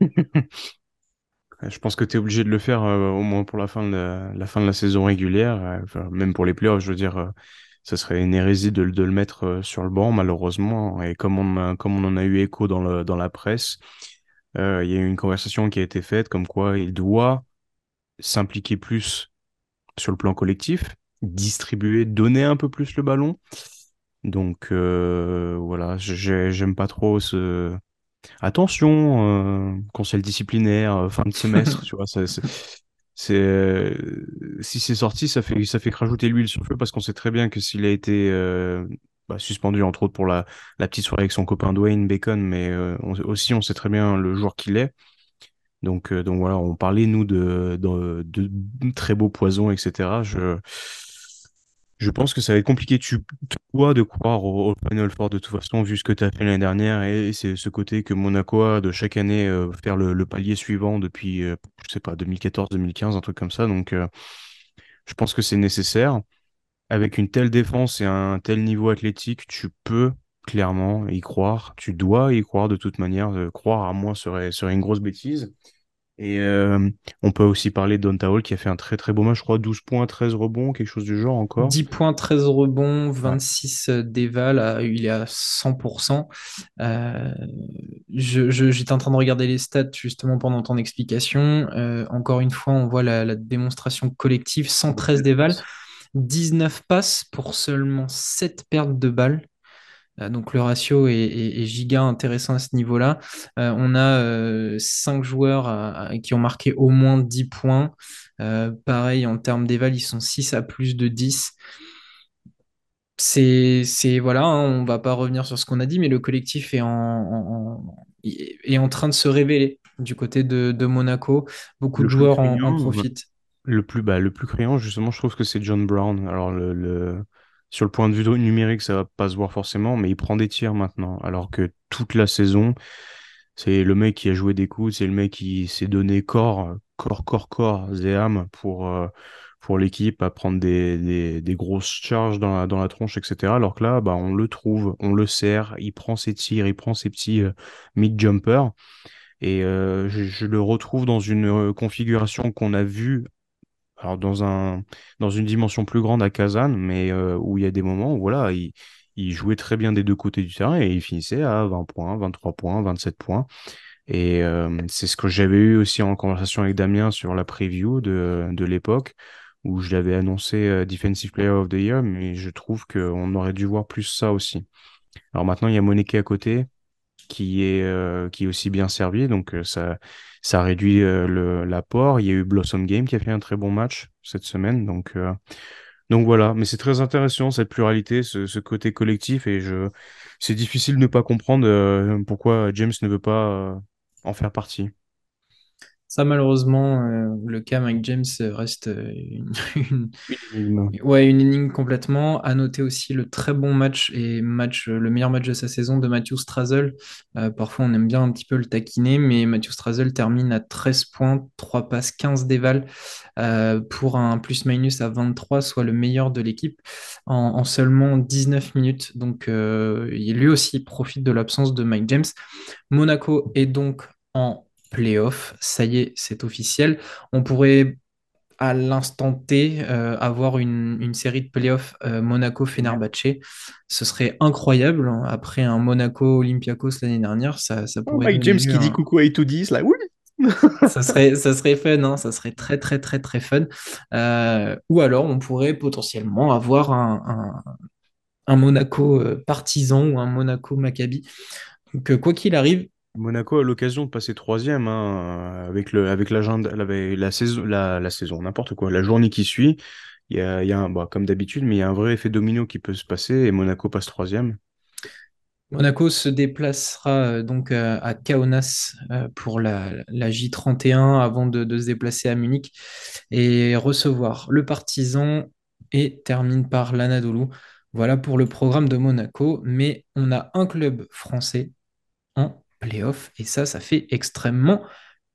Je pense que tu es obligé de le faire euh, au moins pour la fin de la, fin de la saison régulière, même pour les playoffs, je veux dire, ça serait une hérésie de, le- mettre sur le banc, malheureusement. Et comme on, comme on en a eu écho dans la presse, il y a eu une conversation qui a été faite comme quoi il doit s'impliquer plus sur le plan collectif, distribuer, donner un peu plus le ballon. Donc euh, voilà, j'ai- j'aime pas trop ce, Attention, euh, conseil disciplinaire, euh, fin de semestre, [LAUGHS] tu vois, c'est, c'est, euh, si c'est sorti, ça fait, ça fait que rajouter l'huile sur le feu parce qu'on sait très bien que s'il a été euh, bah, suspendu, entre autres, pour la, la petite soirée avec son copain Dwayne Bacon, mais euh, aussi, on sait très bien le joueur qu'il est. Donc, euh, donc voilà, on parlait, nous, de, de, très beaux poisons, etc. Je, je pense que ça va être compliqué, tu, toi, de croire au, au Final Four de toute façon, vu ce que tu as fait l'année dernière, et c'est ce côté que Monaco a de chaque année euh, faire le, le palier suivant depuis, euh, je sais pas, 2014-2015, un truc comme ça. Donc, je pense que c'est nécessaire. Avec une telle défense et un tel niveau athlétique, tu peux clairement y croire. Tu dois y croire de toute manière. Euh, croire à moi serait, serait une grosse bêtise. Et euh, on peut aussi parler de Donta Hall qui a fait un très très beau match, je crois, 12 points, 13 rebonds, quelque chose du genre encore. 10 points, 13 rebonds, Ouais. 26 déval, euh, il est à 100%. Euh, je, je- j'étais en train de regarder les stats justement pendant ton explication. Euh, encore une fois, on voit la, la démonstration collective, 113 déval, 19 passes pour seulement 7 pertes de balles. Euh, donc le ratio est, est- est giga intéressant à ce niveau-là. Euh, on a euh, 5 joueurs qui ont marqué au moins 10 points. Euh, pareil, en termes d'éval, ils sont 6 à plus de 10. C'est, c'est voilà, hein, on va pas revenir sur ce qu'on a dit, mais le collectif est en, en- en- est en train de se révéler du côté de, de Monaco. Beaucoup de Le joueurs en, profitent. Le plus, bah, le plus criant, justement, je trouve que c'est John Brown. Alors, le, le- sur le point de vue numérique, ça va pas se voir forcément, mais il prend des tirs maintenant. Alors que toute la saison, c'est le mec qui a joué des coups, c'est le mec qui s'est donné corps, corps, corps, corps et âme pour, euh, pour l'équipe à prendre des, des, des grosses charges dans la, dans la tronche, etc. Alors que là, bah, on le trouve, on le sert, il prend ses tirs, il prend ses petits euh, mid-jumpers. Et euh, je, je le retrouve dans une configuration qu'on a vue, alors dans un, dans une dimension plus grande à Kazan, mais euh, où il y a des moments où voilà, il, jouait très bien des deux côtés du terrain et il finissait à 20 points, 23 points, 27 points. Et euh, c'est ce que j'avais eu aussi en conversation avec Damien sur la preview de, de l'époque, où je l'avais annoncé euh, Defensive Player of the Year, mais je trouve qu'on aurait dû voir plus ça aussi. Alors maintenant, il y a Moneke à côté qui est, qui est aussi bien servi. Donc, ça, ça réduit euh, l'apport. Il y a eu Blossom Game qui a fait un très bon match cette semaine. Donc, euh, donc voilà. Mais c'est très intéressant, cette pluralité, ce, ce côté collectif. Et je, c'est difficile de ne pas comprendre euh, pourquoi James ne veut pas euh, en faire partie. Ça, malheureusement, euh, le cas Mike James reste euh, une, une- [LAUGHS] Une énigme. ouais, une énigme complètement. À noter aussi le très bon match et match, euh, le meilleur match de sa saison de Matthew Strazel. Euh, parfois, on aime bien un petit peu le taquiner, mais Matthew Strazel termine à 13 points, 3 passes, 15 dévals euh, pour un plus-minus à 23, soit le meilleur de l'équipe en, en seulement 19 minutes. Donc, il- lui aussi profite de l'absence de Mike James. Monaco est donc en playoff. Ça y est, c'est officiel. On pourrait à l'instant T euh, avoir une, une série de playoffs euh, Monaco-Fenerbahçe. Ce serait incroyable. Après un Monaco-Olympiakos l'année dernière, ça, ça Oh, pourrait Mike donner James qui dit coucou à Itoudis, là, oui! [LAUGHS] Ça serait, ça serait fun, hein, ça serait très très très très fun. Euh, ou alors on pourrait potentiellement avoir un, un- un Monaco partisan ou un Monaco Maccabi. Donc quoi qu'il arrive, Monaco a l'occasion de passer troisième hein, avec le avec la, la saison la, saison n'importe quoi la journée qui suit il y a, un, comme d'habitude mais il y a un vrai effet domino qui peut se passer et Monaco passe troisième Monaco se déplacera euh, donc euh, à Kaunas euh, pour la, la J31 avant de, de se déplacer à Munich et recevoir le Partizan et termine par l'Anadolu. Voilà pour le programme de Monaco, mais on a un club français en playoff et ça, ça fait extrêmement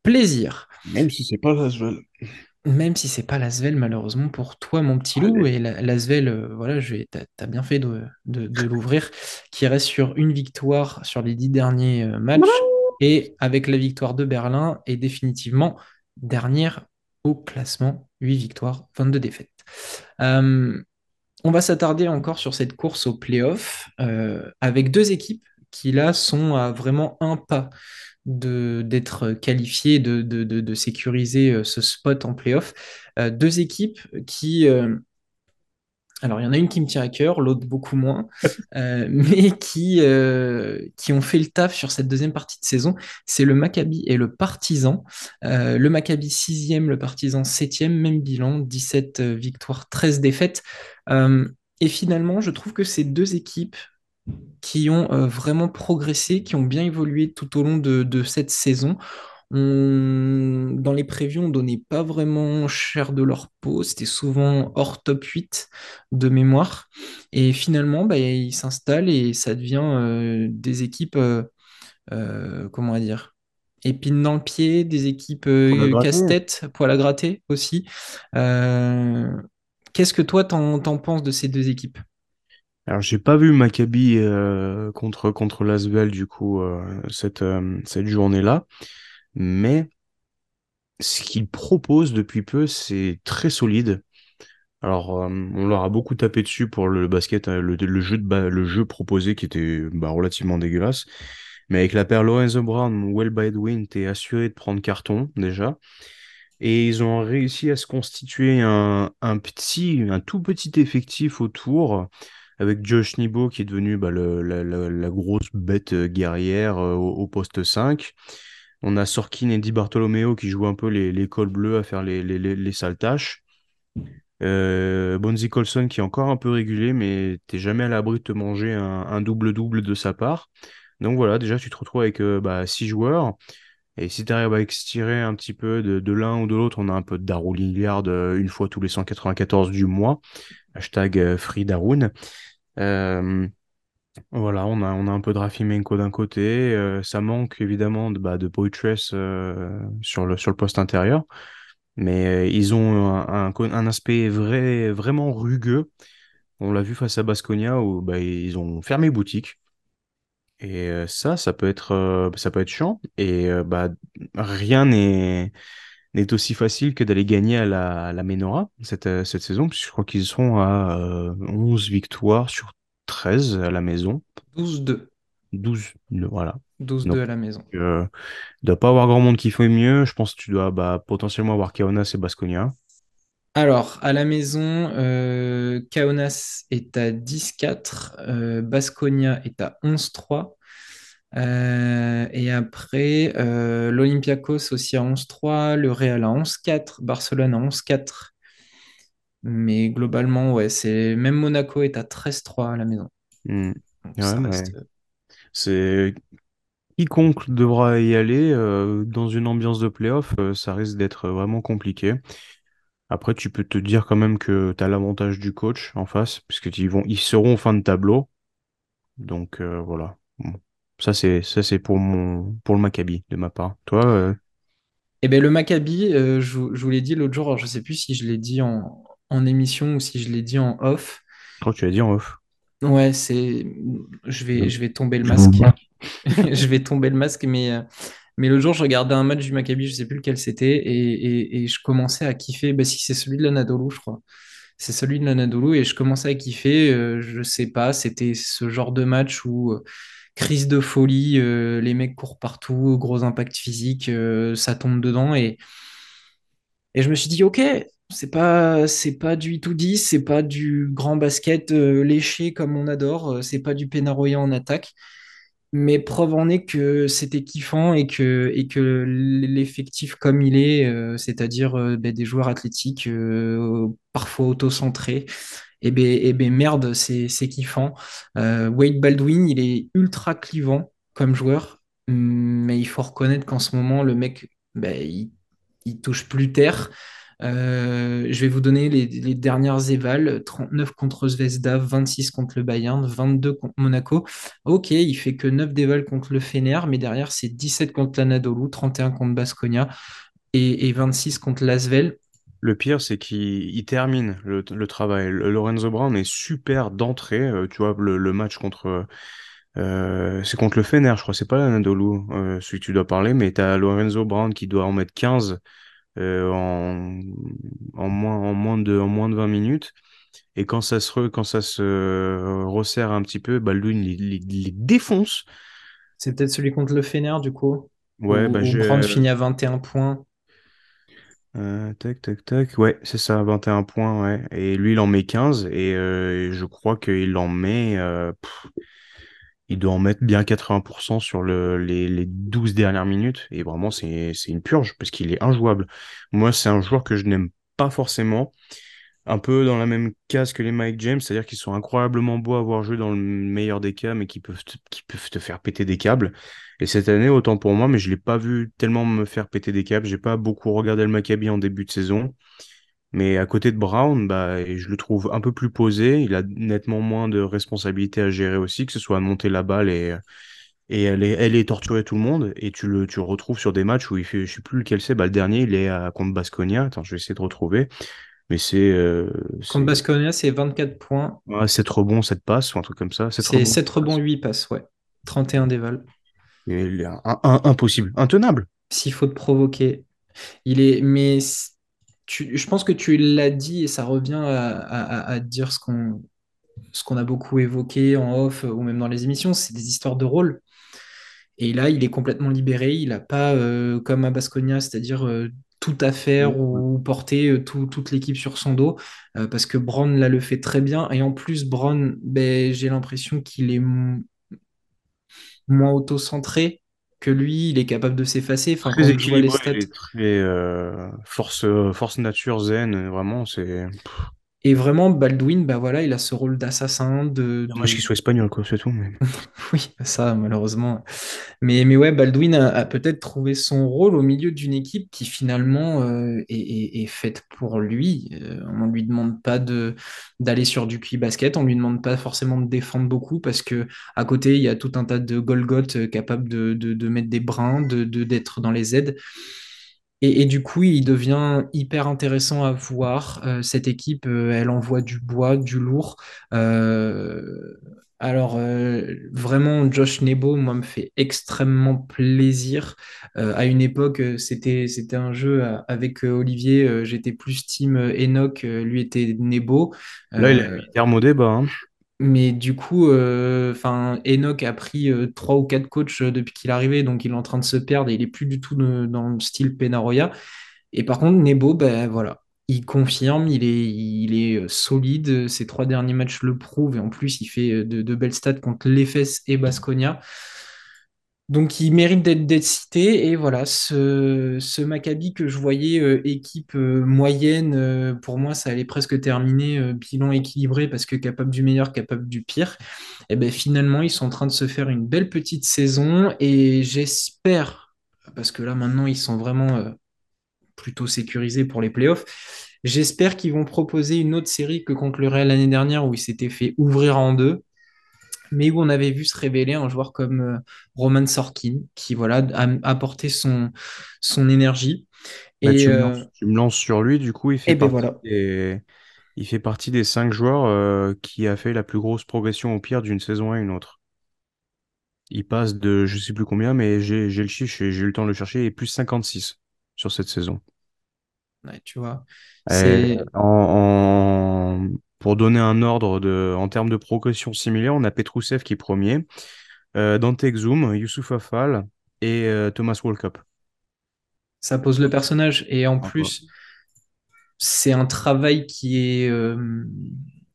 plaisir. même si c'est pas Lasvel même si c'est pas l'Asvel, malheureusement pour toi, mon petit loup, et la- euh, voilà, t'as, t'as bien fait de, de- de l'ouvrir, qui reste sur une victoire sur les dix derniers euh, matchs, et avec la victoire de Berlin, est définitivement dernière au classement, 8 victoires, 22 défaites. Euh, on va s'attarder encore sur cette course au playoff, euh, avec deux équipes qui là sont à vraiment un pas d'être qualifié, de, de, de, de sécuriser euh, ce spot en playoff. Euh, deux équipes qui, euh, alors il y en a une qui me tient à cœur, l'autre beaucoup moins, [LAUGHS] euh, mais qui, euh, qui ont fait le taf sur cette deuxième partie de saison. C'est le Maccabi et le Partizan. Euh, le Maccabi sixième, le Partizan septième, même bilan, 17 victoires, 13 défaites. Et finalement, je trouve que ces deux équipes qui ont euh, vraiment progressé, qui ont bien évolué tout au long de, de cette saison. On- Dans les previews, on donnait pas vraiment cher de leur peau. C'était souvent hors top 8 de mémoire. Et finalement, bah, ils s'installent et ça devient euh, des équipes, euh, euh, comment on va dire, épines dans le pied, des équipes Pour la gratter. casse-tête, poil à gratter aussi. Qu'est-ce que toi, t'en, t'en penses de ces deux équipes? Alors, j'ai pas vu Maccabi euh, contre, contre l'Asvel, du coup, euh, cette, euh, cette journée-là. Mais ce qu'ils proposent depuis peu, c'est très solide. Alors, on leur a beaucoup tapé dessus pour le basket, le, jeu de le jeu proposé qui était bah, relativement dégueulasse. Mais avec la paire Lorenzo Brown, Well by Edwin, t'es assuré de prendre carton déjà. Et ils ont réussi à se constituer un, un petit, un tout petit effectif autour, avec Josh Nibo qui est devenu bah, la, grosse bête euh, guerrière euh, au, poste 5. On a Sorkin et Di Bartolomeo qui jouent un peu les, les cols bleus à faire les, les, les, les sales tâches. Euh, Bonzi Colson qui est encore un peu régulé, mais t'es jamais à l'abri de te manger un, double-double de sa part. Donc voilà, déjà tu te retrouves avec euh, bah, six joueurs. Et si tu arrives à extirer un petit peu de, l'un ou de l'autre, on a un peu de Darou Lillard une fois tous les 194 du mois. Hashtag Free Daroun. Euh, voilà, on a, on a un peu de Rafimenko d'un côté. euh, ça manque évidemment de, bah, de euh, sur le, sur le poste intérieur. Mais ils ont un, un, aspect vrai, vraiment rugueux. On l'a vu face à Baskonia où bah, ils ont fermé boutique. Et ça, ça peut être, ça peut être chiant. Et bah, rien n'est n'est aussi facile que d'aller gagner à la, à la Menora cette, euh, cette saison, puisque je crois qu'ils sont à euh, 11 victoires sur 13 à la maison. 12-2. 12, ne- voilà. 12-2 Donc, à la maison. euh, il doit pas avoir grand monde qui fait mieux. Je pense que tu dois bah, potentiellement avoir Kaunas et Baskonia. Alors, à la maison, euh, Kaunas est à 10-4, euh, Baskonia est à 11-3. Euh, et après, euh, l'Olympiakos aussi à 11-3, le Real à 11-4, Barcelone à 11-4. Mais globalement, ouais, c'est même Monaco est à 13-3 à la maison. Hmm. Ouais, reste. c'est quiconque devra y aller euh, dans une ambiance de playoff, euh, ça risque d'être vraiment compliqué. Après, tu peux te dire quand même que tu as l'avantage du coach en face, puisque ils vont, ils seront en fin de tableau. Donc euh, voilà. Bon. Ça c'est ça c'est pour mon pour le Maccabi de ma part. Toi, euh, Eh bien, le Maccabi, euh, je, vous je vous l'ai dit l'autre jour, alors je ne sais plus si je l'ai dit en, en émission ou si je l'ai dit en off. je crois que tu vas dire en off. Ouais, c'est. Je vais, Je- vais tomber le masque. [LAUGHS] Je vais tomber le masque, mais, euh, mais le jour, je regardais un match du Maccabi, je sais plus lequel c'était, et, et- et je commençais à kiffer. Bah, si c'est celui de l'Anadolu, je crois. C'est celui de l'Anadolu, et je commençais à kiffer. euh, je sais pas, c'était ce genre de match où euh, crise de folie, euh, les mecs courent partout, gros impact physique, euh, ça tombe dedans, et, je me suis dit, ok. C'est pas, c'est pas du 8-10, c'est pas du grand basket euh, léché comme on adore, c'est pas du pénaroya en attaque. Mais preuve en est que c'était kiffant et que, l'effectif comme il est, c'est-à-dire ben, des joueurs athlétiques, parfois auto-centrés, et ben, et ben merde, c'est kiffant. Euh, Wade Baldwin, il est ultra clivant comme joueur, mais il faut reconnaître qu'en ce moment, le mec, ben, il, touche plus terre. Euh, je vais vous donner les, dernières évals. 39 contre Zvezda, 26 contre le Bayern, 22 contre Monaco. Ok, il fait que 9 dévals contre le Fener, mais derrière, c'est 17 contre l'Anadolu, 31 contre Baskonia et, et 26 contre l'Asvel. Le pire, c'est qu'il il termine le, le travail. Le- Lorenzo Brown est super d'entrée. euh, tu vois, le, le match contre. euh, c'est contre le Fener, je crois. C'est pas l'Anadolu, euh, celui que tu dois parler, mais t'as Lorenzo Brown qui doit en mettre 15 euh, en, en moins, en, moins de, en moins de 20 minutes. Et quand ça se, re- quand ça se resserre un petit peu, Baldwin les, les- les défonce. C'est peut-être celui contre le Fener, du coup, Ouais, bah où, Brand j'ai. finit à 21 points. Euh, tac, tac, tac. Ouais, c'est ça, 21 points, ouais. Et lui, il en met 15. Et euh, je crois qu'il en met. euh, il doit en mettre bien 80% sur le, les, les 12 dernières minutes. Et vraiment, c'est, c'est une purge parce qu'il est injouable. Moi, c'est un joueur que je n'aime pas forcément. Un peu dans la même case que les Mike James, c'est-à-dire qu'ils sont incroyablement beaux à avoir joué dans le meilleur des cas, mais qui peuvent te, faire péter des câbles. Et cette année, autant pour moi, mais je l'ai pas vu tellement me faire péter des câbles. J'ai pas beaucoup regardé le Maccabi en début de saison. Mais à côté de Brown, bah, je le trouve un peu plus posé. Il a nettement moins de responsabilités à gérer aussi, que ce soit à monter la balle et, et elle est, elle est torturer tout le monde. Et tu le, retrouves sur des matchs où il fait, je sais plus lequel c'est, bah, le dernier, il est à, contre Baskonia. Attends, je vais essayer de retrouver. Mais c'est, euh, Contre c'est, Baskonia, c'est 24 points. ouais, 7 rebonds, 7 passes, ou un truc comme ça. 7 C'est rebonds, 7 7 rebonds, passes. 8 passes, ouais. 31 déval. Et un- un- impossible, intenable. S'il faut te provoquer. Il est. Mais tu- je pense que tu l'as dit et ça revient à, à- à dire ce qu'on ce qu'on a beaucoup évoqué en off ou même dans les émissions, c'est des histoires de rôle. Et là, il est complètement libéré. Il n'a pas, euh, comme à Baskonia, c'est-à-dire euh, tout à faire ou porter euh, tout- toute l'équipe sur son dos, euh, parce que Brown là le fait très bien. Et en plus, Brown, ben, j'ai l'impression qu'il est moins auto-centré que lui. Il est capable de s'effacer. Enfin, Très quand je vois les équilibré, stats. il est très euh, force, force nature zen, vraiment, c'est Et vraiment, Baldwin, bah voilà, il a ce rôle d'assassin, de, dommage de... qu'il soit espagnol, quoi, c'est tout. Mais... [LAUGHS] Oui, ça, malheureusement. Mais, mais ouais, Baldwin a, a peut-être trouvé son rôle au milieu d'une équipe qui finalement euh, est, est- est faite pour lui. Euh, on ne lui demande pas de, d'aller sur du cuit basket, on ne lui demande pas forcément de défendre beaucoup parce que à côté, il y a tout un tas de Golgoth euh, capables de, de, de mettre des brins, de, de- d'être dans les aides. Et, et du coup, il devient hyper intéressant à voir. Euh, cette équipe, euh, elle envoie du bois, du lourd. Euh, alors, euh, vraiment, Josh Nebo, moi, me fait extrêmement plaisir. Euh, à une époque, c'était, c'était un jeu avec Olivier. euh, j'étais plus team Enoch, lui était Nebo. Là, il a Euh, mis terme au débat. hein. Mais du coup, euh, enfin, Enoch a pris euh, trois ou quatre coachs euh, depuis qu'il est arrivé, donc il est en train de se perdre et il est plus du tout dans le style Penaroya. Et par contre, Nebo, ben voilà, il confirme, il est, solide. Ses trois derniers matchs le prouvent et en plus, il fait de, belles stats contre l'Efes et Baskonia. Donc, il mérite d'être cité. Et voilà, ce, Maccabi que je voyais euh, équipe euh, moyenne, euh, pour moi, ça allait presque terminer bilan équilibré parce que capable du meilleur, capable du pire. Et ben finalement, ils sont en train de se faire une belle petite saison et j'espère, parce que là maintenant, ils sont vraiment plutôt sécurisés pour les playoffs. J'espère qu'ils vont proposer une autre série que contre le Real l'année dernière où il s'était fait ouvrir en deux mais où on avait vu se révéler un joueur comme euh, Roman Sorkin, qui voilà, a apporté son, son énergie. Bah, Et, tu me euh, lances, tu me lances sur lui, du coup, il fait et ben partie voilà, des, il fait partie des cinq joueurs euh, qui a fait la plus grosse progression au pire d'une saison à une autre. Il passe de, je sais plus combien, mais j'ai le chiffre, j'ai j'ai eu le temps de le chercher, et plus 56 sur cette saison. Ouais, tu vois, en- pour donner un ordre de, en termes de progression similaire, on a Petrousev qui est premier, euh, Dante Exum, Youssouf Afal et euh, Thomas Walkup. ça pose le personnage. Et en plus, c'est un travail qui est euh,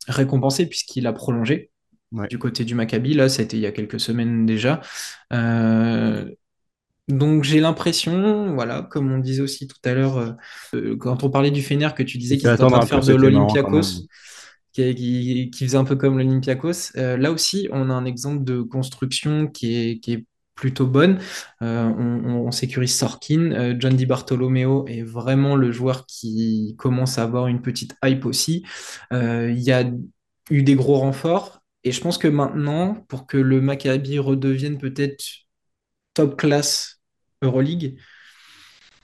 récompensé puisqu'il a prolongé Ouais. du côté du Maccabi. Là, ça a été il y a quelques semaines déjà. Euh, donc j'ai l'impression, voilà, comme on disait aussi tout à l'heure, euh, quand on parlait du Fener, que tu disais Il fait qu'ils étaient en train de faire de c'était l'Olympiakos, qui, faisait un peu comme l'Olympiakos. Euh, là aussi, on a un exemple de construction qui est, plutôt bonne. Euh, on, sécurise Sorkin. Euh, John Di Bartolomeo est vraiment le joueur qui commence à avoir une petite hype aussi. Il y a eu des gros renforts. Et je pense que maintenant, pour que le Maccabi redevienne peut-être top class Euroleague,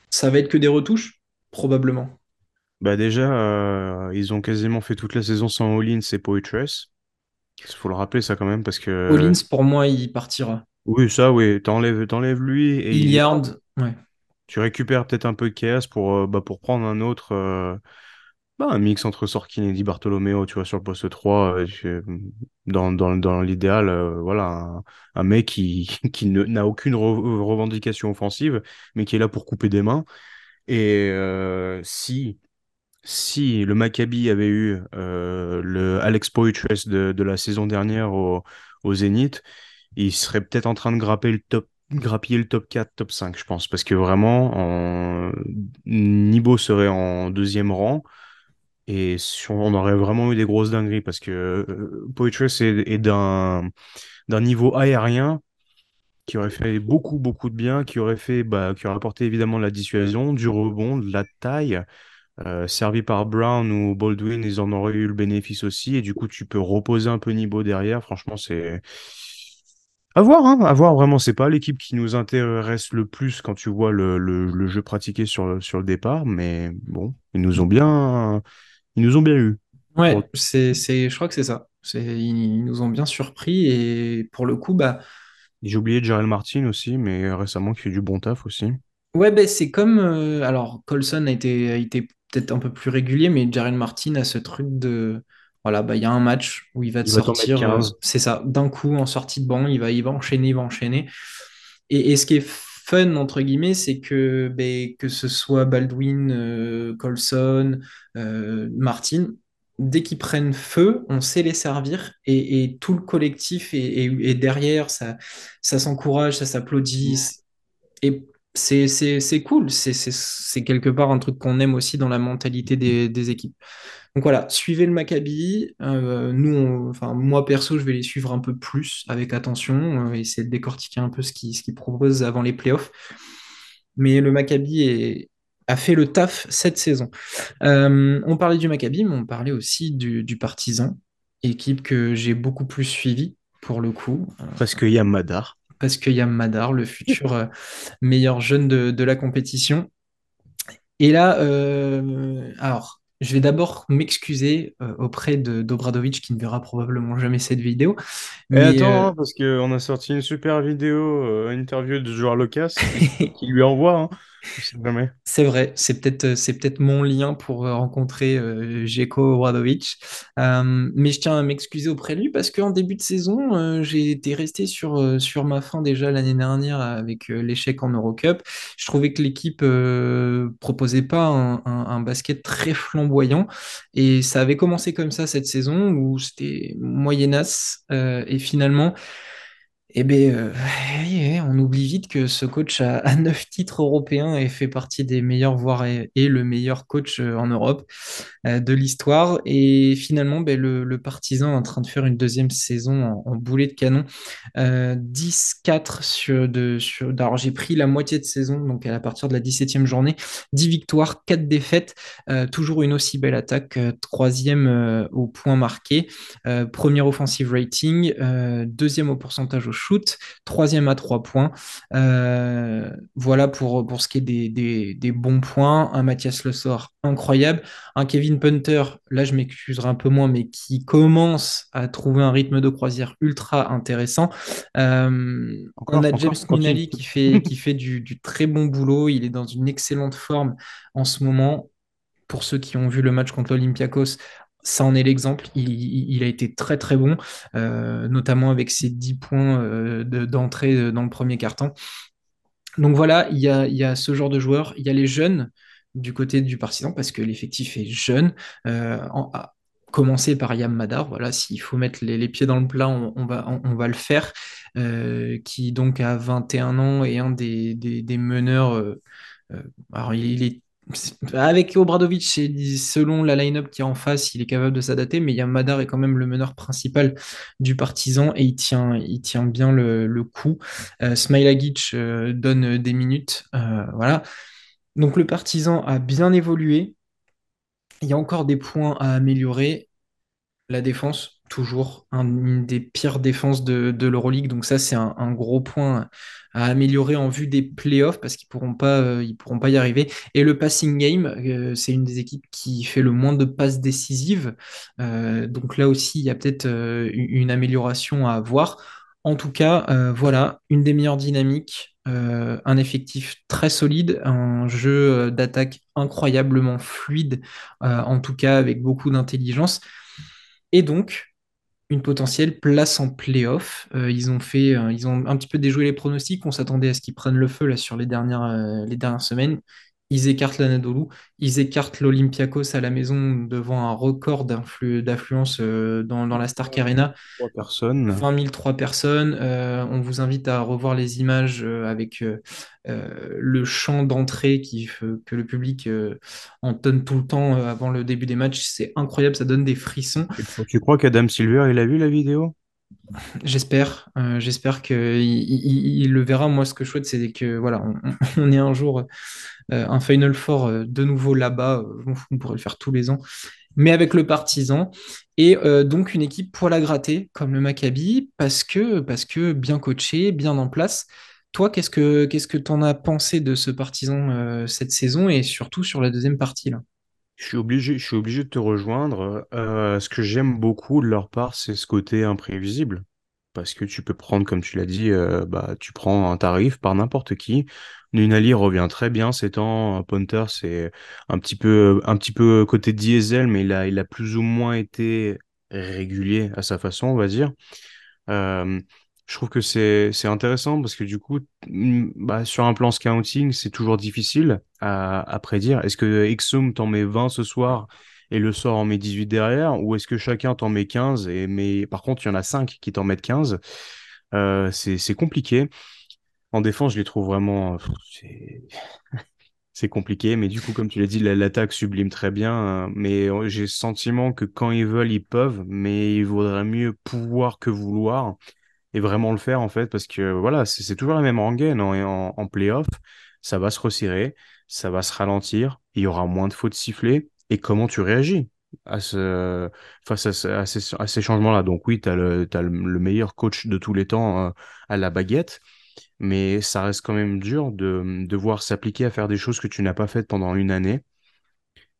ça va être que des retouches, probablement. Bah déjà, euh, ils ont quasiment fait toute la saison sans All-in, c'est Poitras. Il faut le rappeler ça quand même parce que Hollins, pour moi, il partira. oui, ça oui, t'enlèves t'enlèves lui et Hilliard, Hilliard, ouais. tu récupères peut-être un peu de chaos pour euh, bah, pour prendre un autre euh, bah, un mix entre Sorkin et Di Bartolomeo, tu vois sur le poste 3 euh, je- dans dans dans l'idéal euh, voilà un, un mec qui [LAUGHS] qui ne- n'a aucune re- revendication offensive mais qui est là pour couper des mains et si Si le Maccabi avait eu euh, le Alex Poitras de, de la saison dernière au, Zénith, il serait peut-être en train de grapper le top, grappiller le top 4, top 5, je pense. Parce que vraiment, en... Nibo serait en deuxième rang et on aurait vraiment eu des grosses dingueries parce que euh, Poitras est, d'un niveau aérien qui aurait fait beaucoup, beaucoup de bien, qui aurait fait, bah, qui aurait apporté évidemment de la dissuasion, du rebond, de la taille euh, servi par Brown ou Baldwin, ils en auraient eu le bénéfice aussi. Et du coup, tu peux reposer un peu Nibo derrière. Franchement, c'est à voir, hein, à voir vraiment. C'est pas l'équipe qui nous intéresse le plus quand tu vois le, le, le jeu pratiqué sur le, sur le départ. Mais bon, ils nous ont bien, ils nous ont bien eu. Pour- Ouais, c'est, c'est, je crois que c'est ça. C'est, ils, nous ont bien surpris et pour le coup, bah, J'ai oublié Jarell Martin aussi, mais récemment qui fait du bon taf aussi. ouais, bah, c'est comme. euh, alors, Colson a été, a été peut-être un peu plus régulier, mais Jaren Martin a ce truc de. Voilà, bah, il y a un match où il va te Il sortir, euh, 15. c'est ça, d'un coup en sortie de banc, il va, il va enchaîner, il va enchaîner. Et, et ce qui est fun, entre guillemets, c'est que, ben, que ce soit Baldwin, euh, Colson, euh, Martin, dès qu'ils prennent feu, on sait les servir et, et tout le collectif est, est- est derrière, ça, ça s'encourage, ça s'applaudit. Et c'est cool, c'est quelque part un truc qu'on aime aussi dans la mentalité des, équipes. Donc voilà, suivez le Maccabi. Euh, nous, moi perso, je vais les suivre un peu plus avec attention, euh, essayer de décortiquer un peu ce qu'ils ce proposent avant les playoffs. Mais le Maccabi a fait le taf cette saison. Euh, on parlait du Maccabi, mais on parlait aussi du, du Partizan, équipe que j'ai beaucoup plus suivie pour le coup, Parce qu'il y a Madar. Parce qu'il y a Madar, le futur euh, meilleur jeune de, de la compétition. Et là, euh, alors, je vais d'abord m'excuser euh, auprès de d'Obradovic qui ne verra probablement jamais cette vidéo. Et Mais attends, euh, hein, parce qu'on a sorti une super vidéo, interview de joueur Lucas, qui, [LAUGHS] qui lui envoie, hein. C'est vrai, c'est peut-être euh, c'est peut-être mon lien pour euh, rencontrer euh, Željko Obradovic. Euh, mais je tiens à m'excuser auprès de lui parce qu'en début de saison, euh, j'ai été resté sur, euh, sur ma fin déjà l'année dernière avec l'échec en Eurocup. Je trouvais que l'équipe proposait pas un, un- basket très flamboyant et ça avait commencé comme ça cette saison où c'était moyennasse euh, et finalement. Eh bien, on oublie vite que ce coach a, [LAUGHS] neuf titres européens et fait partie des meilleurs, voire est, le meilleur coach euh, en Europe euh, de l'histoire. Et finalement, ben, le, Partizan est en train de faire une deuxième saison en, boulet de canon. Euh, 10-4 sur, de, sur... Alors, j'ai pris la moitié de saison, donc à partir de la 17e journée. 10 victoires, 4 défaites. Euh, toujours une aussi belle attaque. euh, troisième euh, au point marqué. Euh, premier offensive rating. euh, deuxième au pourcentage au shoot. Troisième à 3 points. Euh, voilà pour, pour ce qui est des, des, des bons points. Un Mathias Le Sort incroyable un Kevin Punter, là je m'excuserai un peu moins, mais qui commence à trouver un rythme de croisière ultra intéressant. Euh, on a James. Minali qui fait, qui fait du, du très bon boulot, il est dans une excellente forme en ce moment. Pour ceux qui ont vu le match contre l'Olympiakos, ça en est l'exemple. Il, a été très très bon, euh, notamment avec ses 10 points euh, de- d'entrée dans le premier quart-temps. Donc voilà, il y a, il y a ce genre de joueurs. Il y a les jeunes du côté du Partizan parce que l'effectif est jeune. Euh, à commencer par Yam Madar, voilà, s'il faut mettre les, pieds dans le plat, on, va, le faire. Euh, qui donc a 21 ans et un des, des, meneurs. euh, euh, alors il est avec Obradovic, selon la line-up qui est en face, il est capable de s'adapter, mais Yam Madar est quand même le meneur principal du Partizan et il tient, il tient bien le, le coup. Euh, Smilagic euh, donne des minutes. euh, voilà. Donc le Partizan a bien évolué. Il y a encore des points à améliorer. La défense, toujours une des pires défenses de, l'Euroleague. Donc ça, c'est un, gros point à améliorer en vue des playoffs parce qu'ils pourront euh, pourront pas y arriver. Et le passing game, euh, c'est une des équipes qui fait le moins de passes décisives. Euh, donc là aussi, il y a peut-être une amélioration à avoir. En tout cas, voilà, une des meilleures dynamiques, un effectif très solide, un jeu d'attaque incroyablement fluide, en tout cas avec beaucoup d'intelligence. Et donc, une potentielle place en playoff. Euh, ils ont fait, euh, ils ont un petit peu déjoué les pronostics. On s'attendait à ce qu'ils prennent le feu là sur les dernières, euh, les dernières semaines. Ils écartent l'Anadolu, ils écartent l'Olympiakos à la maison devant un record d'affluence dans, la Stark Arena. Trois personnes. 20 000, 3 personnes. on vous invite à revoir les images avec le champ d'entrée qui, que le public entonne tout le temps avant le début des matchs. C'est incroyable, ça donne des frissons. Tu crois qu'Adam Silver, il a vu la vidéo? J'espère, euh, j'espère qu'il il, le verra. Moi, ce que je souhaite, c'est que voilà, on, ait un jour euh, un Final Four euh, de nouveau là-bas. on pourrait le faire tous les ans, mais avec le partisan et donc une équipe pour la gratter comme le Maccabi parce que parce que bien coaché, bien en place. Toi, qu'est-ce que qu'est-ce que t'en as pensé de ce partisan cette saison et surtout sur la deuxième partie là? Je suis obligé, je suis obligé de te rejoindre. Euh, ce que j'aime beaucoup de leur part, c'est ce côté imprévisible. Parce que tu peux prendre, comme tu l'as dit, euh, bah, tu prends un tarif par n'importe qui. Nunali revient très bien ces temps. Ponter, c'est un petit peu, un petit peu côté diesel, mais il a, il a plus ou moins été régulier à sa façon, on va dire. Euh, je trouve que c'est intéressant parce que du coup, mm, bah, sur un plan scouting, c'est toujours difficile à, à prédire. Est-ce que Exum t'en met 20 ce soir et le sort en met 18 derrière? Ou est-ce que chacun t'en met 15 et mais par contre, il y en a 5 qui t'en mettent 15 euh, C'est compliqué. En défense, je les trouve vraiment... [LAUGHS] C'est compliqué, mais du coup, comme tu l'as dit, l'attaque sublime très bien. Hein. mais j'ai le sentiment que quand ils veulent, ils peuvent, mais il vaudrait mieux pouvoir que vouloir et vraiment le faire en fait parce que voilà c'est toujours la même rengaine en, en, en playoff ça va se resserrer ça va se ralentir il y aura moins de fautes sifflées et comment tu réagis à ce, face à, ces, à ces changements-là? Donc oui, tu as, le, as le, meilleur coach de tous les temps euh, à la baguette, mais ça reste quand même dur de devoir s'appliquer à faire des choses que tu n'as pas faites pendant une année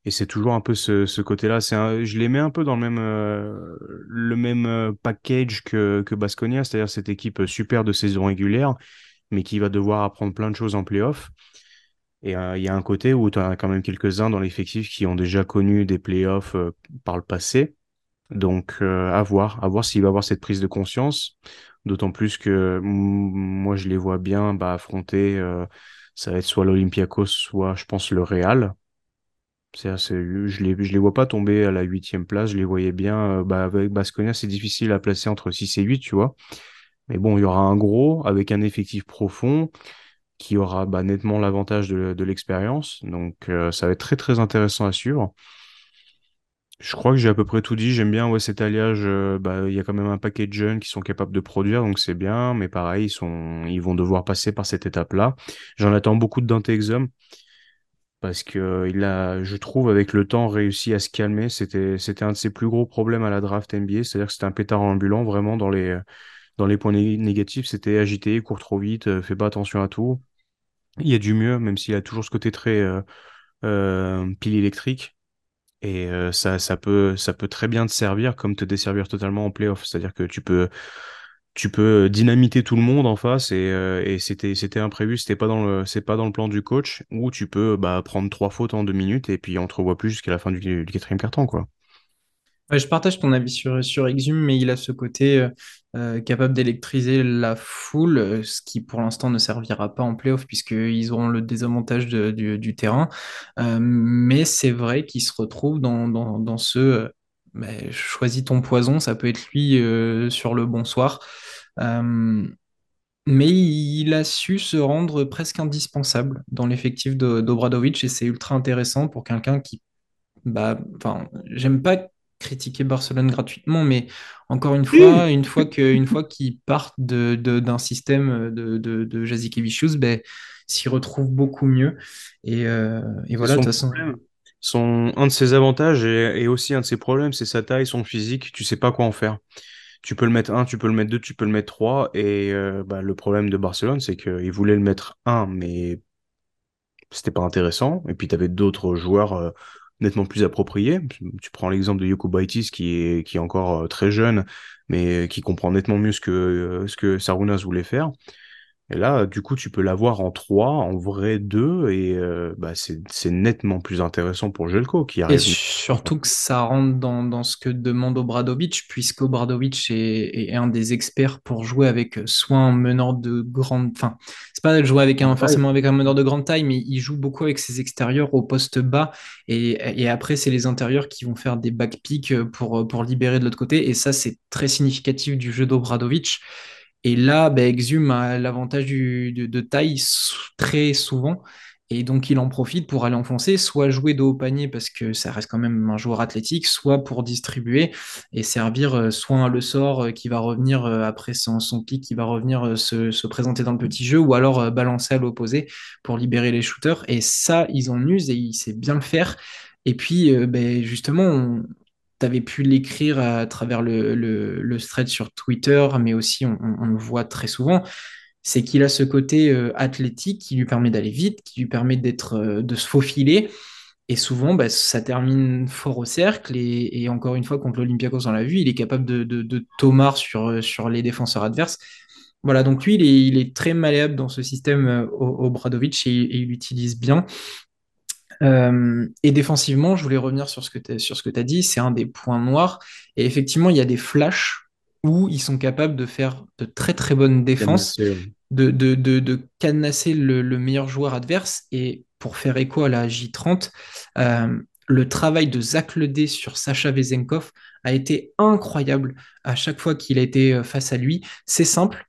et c'est toujours un peu ce, côté-là. Je les mets un peu dans le même, euh, le même euh, package que, que Basconia, c'est-à-dire cette équipe super de saison régulière, mais qui va devoir apprendre plein de choses en playoff. Et euh, il y a un côté où tu as quand même quelques-uns dans l'effectif qui ont déjà connu des playoffs par le passé. Donc, à voir, à voir s'il va avoir cette prise de conscience. D'autant plus que moi, je les vois bien bah, affronter, ça va être soit l'Olympiakos, soit, je pense, le Real je les, les vois pas tomber à la huitième place. Je les voyais bien. Euh, bah, avec Basconia, c'est difficile à placer entre 6 et 8, tu vois. Mais bon, il y aura un gros avec un effectif profond qui aura bah, nettement l'avantage de, l'expérience. Donc, euh, ça va être très, très intéressant à suivre. Je crois que j'ai à peu près tout dit. J'aime bien cet alliage. Euh, bah, il y a quand même un paquet de jeunes qui sont capables de produire, donc c'est bien. Mais pareil, ils, ils vont devoir passer par cette étape-là. J'en attends beaucoup de Dante Exum parce que il a, je trouve, avec le temps, réussi à se calmer. C'était, c'était un de ses plus gros problèmes à la draft NBA, c'est-à-dire que c'était un pétard ambulant, vraiment dans les, dans les points négatifs, c'était agité, court trop vite, euh, fait pas attention à tout. Il y a du mieux, même s'il a toujours ce côté très euh, euh, pile électrique. Et ça, ça peut, ça peut très bien te servir comme te desservir totalement en playoff. C'est-à-dire que tu peux, tu peux dynamiter tout le monde en face et, euh, et c'était c'était imprévu c'était pas dans le c'est pas dans le plan du coach ou tu peux bah, prendre trois fautes en deux minutes et puis on te revoit plus jusqu'à la fin du, quatrième carton quoi je partage ton avis sur, sur Exum, mais il a ce côté euh, euh, capable d'électriser la foule, ce qui pour l'instant ne servira pas en playoff puisqu'ils auront le désavantage du, terrain. mais c'est vrai qu'il se retrouve dans, dans, dans ce choisis ton poison, ça peut être lui euh, sur le bonsoir. Euh, mais il a su se rendre presque indispensable dans l'effectif d'Obradovic et c'est ultra intéressant pour quelqu'un qui, bah, j'aime pas critiquer Barcelone gratuitement, mais encore une fois, une fois qu'ils partent de, d'un système de, de, de ben, s'y retrouve beaucoup mieux. Et, euh, et voilà, de toute façon. Son, un de ses avantages et, aussi un de ses problèmes, c'est sa taille, son physique. Tu sais pas quoi en faire. Tu peux le mettre un, tu peux le mettre deux, tu peux le mettre trois. Et euh, bah, le problème de Barcelone, c'est qu'ils voulaient le mettre un, mais c'était pas intéressant. Et puis tu avais d'autres joueurs euh, nettement plus appropriés. Tu prends l'exemple de Yoko Baitis qui est, encore euh, très jeune, mais qui comprend nettement mieux ce que Sarunas voulait faire. Et là, du coup, tu peux l'avoir en 3, en vrai 2, et euh, bah, c'est nettement plus intéressant pour Jelko qui arrive. Et surtout que ça rentre dans, dans ce que demande Obradovic, puisque Obradovic est, est, un des experts pour jouer avec soit un meneur de grande. Enfin, c'est pas jouer avec un, forcément avec un meneur de grande taille, mais il joue beaucoup avec ses extérieurs au poste bas, et, et après, c'est les intérieurs qui vont faire des backpicks pour, pour libérer de l'autre côté, et ça, c'est très significatif du jeu d'Obradovic. Et là, Exum a l'avantage de, taille très souvent. Et donc, il en profite pour aller enfoncer, soit jouer de haut panier parce que ça reste quand même un joueur athlétique, soit pour distribuer et servir euh, soit le sort euh, qui va revenir euh, après son, son pic, qui va revenir se, présenter dans le petit jeu, ou alors balancer à l'opposé pour libérer les shooters. Et ça, ils en usent et il sait bien le faire. Et puis, ben, justement, tu avais pu l'écrire à travers le, le, thread sur Twitter, mais aussi on, le voit très souvent, c'est qu'il a ce côté euh, athlétique qui lui permet d'aller vite, qui lui permet d'être, euh, de se faufiler. Et souvent, bah, ça termine fort au cercle. Et, encore une fois, contre l'Olympiakos, on l'a vu, il est capable de, de, tomar sur, sur les défenseurs adverses. Voilà, donc lui, il est, très malléable dans ce système euh, au, Bradovic et il l'utilise bien. Euh, et défensivement, je voulais revenir sur ce que tu as dit, c'est un des points noirs. Et effectivement, il y a des flashs où ils sont capables de faire de très très bonnes défenses, de, de, de, cadenasser le, meilleur joueur adverse. Et pour faire écho à la J30, euh, le travail de Zach Ledé sur Sacha Vezenkov a été incroyable à chaque fois qu'il a été euh, face à lui. C'est simple,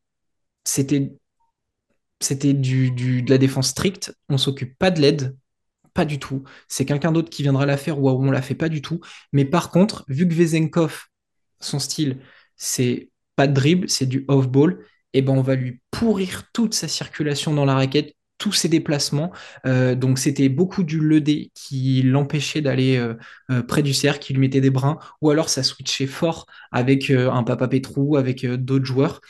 c'était c'était du, du, de la défense stricte, on s'occupe pas de l'aide, pas du tout. C'est quelqu'un d'autre qui viendra la faire ou on la fait pas du tout. Mais par contre, vu que Vezenkov, son style, c'est pas de dribble, c'est du off-ball, et eh ben on va lui pourrir toute sa circulation dans la raquette, tous ses déplacements. Euh, donc c'était beaucoup du ledé qui l'empêchait d'aller euh, euh, près du cercle, qui lui mettait des brins, ou alors ça switchait fort avec un Papa Petrou, avec d'autres joueurs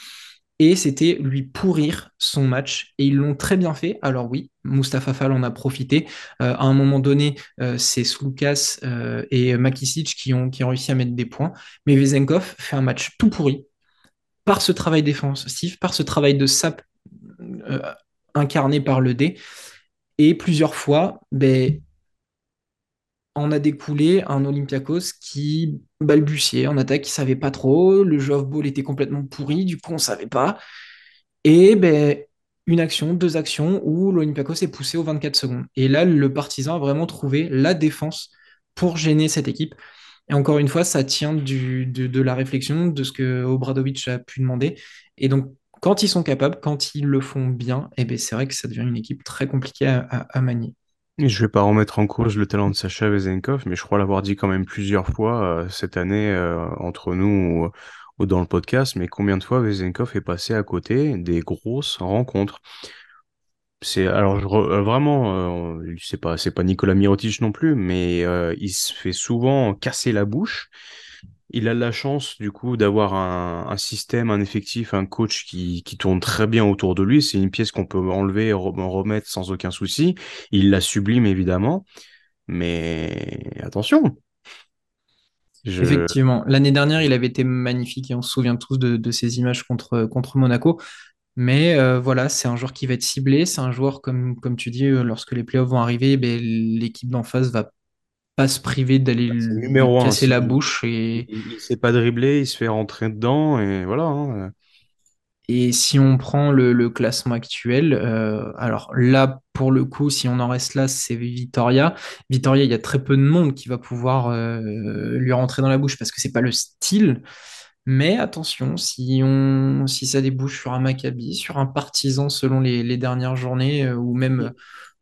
et c'était lui pourrir son match. Et ils l'ont très bien fait. Alors oui, Mustafa Fall en a profité. Euh, à un moment donné, euh, c'est Slukas euh, et Makisic qui ont, qui ont réussi à mettre des points. Mais Vezenkov fait un match tout pourri par ce travail défensif, par ce travail de sap incarné par le D. Et plusieurs fois, ben, on a découlé un Olympiakos qui balbutiait en attaque, qui savait pas trop. Le jeu off-ball était complètement pourri, du coup, on savait pas. Et ben, une action, deux actions où l'Olympiakos est poussé aux 24 secondes. Et là, le partisan a vraiment trouvé la défense pour gêner cette équipe. Et encore une fois, ça tient de, la réflexion, de ce que Obradovic a pu demander. Et donc, quand ils sont capables, quand ils le font bien, eh ben, c'est vrai que ça devient une équipe très compliquée à manier. Je vais pas remettre en cause le talent de Sacha Vezenkov, mais je crois l'avoir dit quand même plusieurs fois euh, cette année euh, entre nous ou, dans le podcast. Mais combien de fois Vezenkov est passé à côté des grosses rencontres? C'est alors euh, vraiment, c'est pas c'est pas Nicolas Mirotic non plus, mais il se fait souvent casser la bouche il a la chance du coup d'avoir un, système, un effectif, un coach qui, tourne très bien autour de lui. C'est une pièce qu'on peut enlever et remettre sans aucun souci. Il la sublime évidemment, mais attention. Effectivement, l'année dernière, il avait été magnifique et on se souvient tous de, ces images contre, contre Monaco. Mais euh, voilà, c'est un joueur qui va être ciblé. C'est un joueur, comme, comme tu dis, euh, lorsque les playoffs vont arriver, ben, l'équipe d'en face va pas se priver d'aller bah, casser la bouche. Et... Il, ne sait pas dribbler, il se fait rentrer dedans, et voilà. Hein. Et si on prend le, classement actuel, euh, alors là, pour le coup, si on en reste là, c'est Vitoria. Vitoria, il y a très peu de monde qui va pouvoir euh, lui rentrer dans la bouche parce que c'est pas le style. Mais attention, si, on, si ça débouche sur un Maccabi, sur un partisan selon les, dernières journées, euh, ou même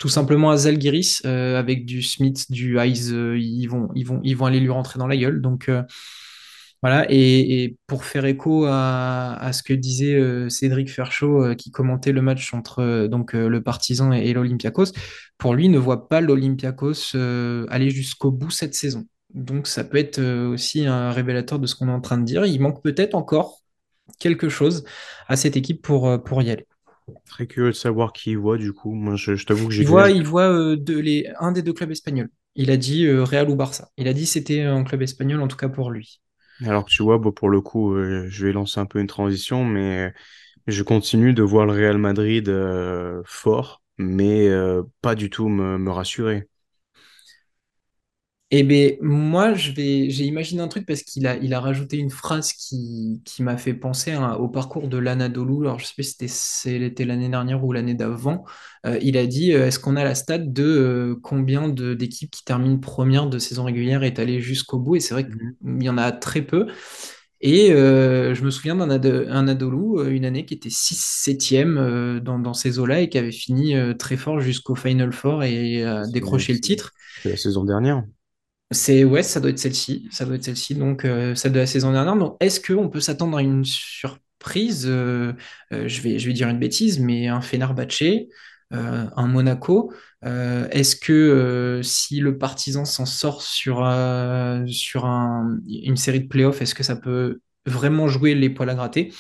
tout simplement à Zalgiris euh, avec du Smith, du Eyes, euh, ils, vont, aller lui rentrer dans la gueule. Donc, euh, et, pour faire écho à, ce que disait Cédric Ferchaud, qui commentait le match entre donc, le Partizan et, l'Olympiakos, pour lui, ne voit pas l'Olympiakos aller jusqu'au bout cette saison. Donc ça peut être aussi un révélateur de ce qu'on est en train de dire. Il manque peut-être encore quelque chose à cette équipe pour y aller. Très curieux de savoir qui il voit, du coup. Moi, je, je t'avoue que j'ai Il voit, il voit euh, de, les, un des deux clubs espagnols. Il a dit euh, Real ou Barça. Il a dit c'était un club espagnol, en tout cas pour lui. Alors, tu vois, bon, pour le coup, euh, je vais lancer un peu une transition, mais je continue de voir le Real Madrid fort, mais pas du tout me, me rassurer. Eh bien, moi, je vais, j'ai imaginé un truc parce qu'il a, il a rajouté une phrase qui, qui m'a fait penser au parcours de l'Anadolu. Alors, je sais pas si c'était, c'était l'année dernière ou l'année d'avant. Euh, il a dit, euh, est-ce qu'on a la stat de euh, combien de, d'équipes qui terminent première de saison régulière est allée jusqu'au bout? Et c'est vrai Mhm. qu'il y en a très peu. Et je me souviens d'un un Anadolu, euh, une année qui était 6-7e euh, dans, dans ces eaux-là et qui avait fini très fort jusqu'au Final Four et C'est décroché le titre. c'est la saison dernière. C'est ouais, ça doit être celle-ci, ça doit être celle-ci, donc euh, celle de la saison dernière. Donc, est-ce qu'on peut s'attendre à une surprise? Euh, euh, je vais, je vais dire une bêtise, mais un Fenerbahçe, euh, un Monaco. Est-ce que si le Partizan s'en sort sur, sur un- une série de playoffs, est-ce que ça peut vraiment jouer les poils à gratter?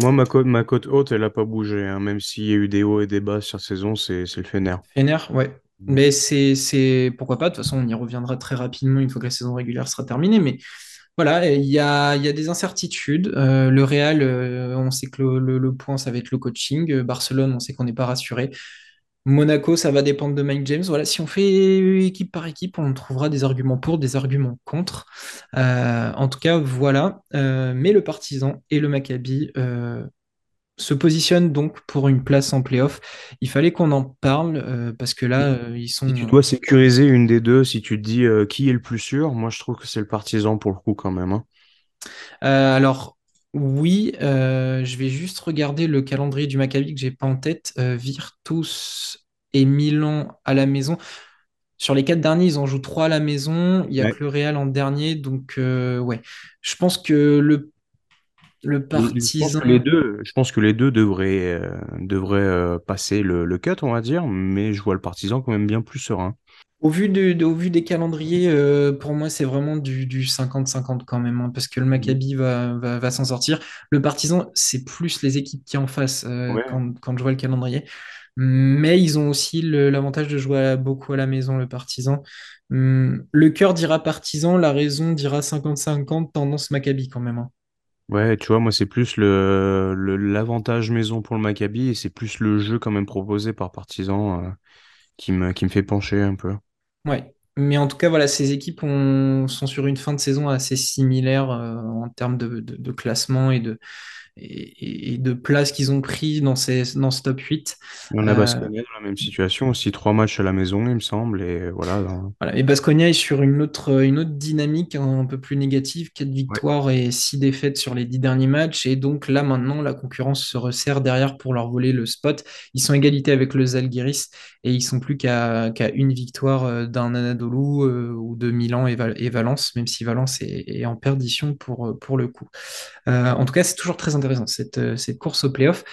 Moi, ma cote, ma haute, elle a pas bougé, hein, même s'il y a eu des hauts et des bas sur saison, c'est c'est le Fener. Fener, ouais. Mais c'est, pourquoi pas. De toute façon, on y reviendra très rapidement une fois que la saison régulière sera terminée. Mais Voilà, il y a, il y a des incertitudes. Euh, le Real, euh, on sait que le, point, ça va être le coaching. Barcelone, on sait qu'on n'est pas rassuré. Monaco, ça va dépendre de Mike James. Voilà, si on fait équipe par équipe, on trouvera des arguments pour, des arguments contre. Euh, en tout cas, voilà. Mais le Partizan et le Maccabi se positionnent donc pour une place en playoff. Il fallait qu'on en parle euh, parce que là, euh, ils si tu sont dois sécuriser une des deux, si tu te dis euh, qui est le plus sûr, moi je trouve que c'est le partisan pour le coup quand même. hein. Euh, alors, oui, euh, je vais juste regarder le calendrier du Maccabi que j'ai pas en tête. Euh, Virtus et Milan à la maison. Sur les quatre derniers, ils en jouent trois à la maison. Il y a Ouais. que le Real en dernier. Donc, euh, ouais. Je pense que le, le Les- les- Je pense que les Partizan. deux, je pense que les deux devraient, euh, devraient euh, passer le, le cut, on va dire, mais je vois le partisan quand même bien plus serein. Au vu, de, de- au vu des calendriers, euh, pour moi, c'est vraiment du, du 50-50 quand même, hein, parce que le Mhm. Maccabi va, va, va s'en sortir. Le Partizan, c'est plus les équipes qui en face Ouais. quand, quand je vois le calendrier. Mais ils ont aussi l'avantage de jouer à- beaucoup à la maison, le Partizan. Hum, Le cœur dira Partizan, la raison dira 50-50, tendance Maccabi quand même. hein. Ouais, tu vois, moi c'est plus le, l'avantage maison pour le Maccabi et c'est plus le jeu quand même proposé par partisan euh, qui me, qui me fait pencher un peu. Ouais. Mais en tout cas, voilà, ces équipes ont- sont sur une fin de saison assez similaire euh, en termes de- de classement et de, et, et de place qu'ils ont pris dans, ces, dans ce top 8. Et on a Euh, Baskonia dans la même situation aussi, trois matchs à la maison, il me semble, et voilà. dans- Voilà. Et Baskonia est sur une autre, une autre dynamique un peu plus négative, quatre Ouais. victoires et six défaites sur les dix derniers matchs. Et donc là, maintenant, la concurrence se resserre derrière pour leur voler le spot. Ils sont égalité avec le Zalgiris et ils sont plus qu'à qu'à une victoire euh, d'un Anadolu euh, ou de Milan et, Val- et Valence, même si Valence est, est en perdition pour, pour le coup. Euh, en tout cas, c'est toujours très intéressant, cette, euh, cette course au playoff.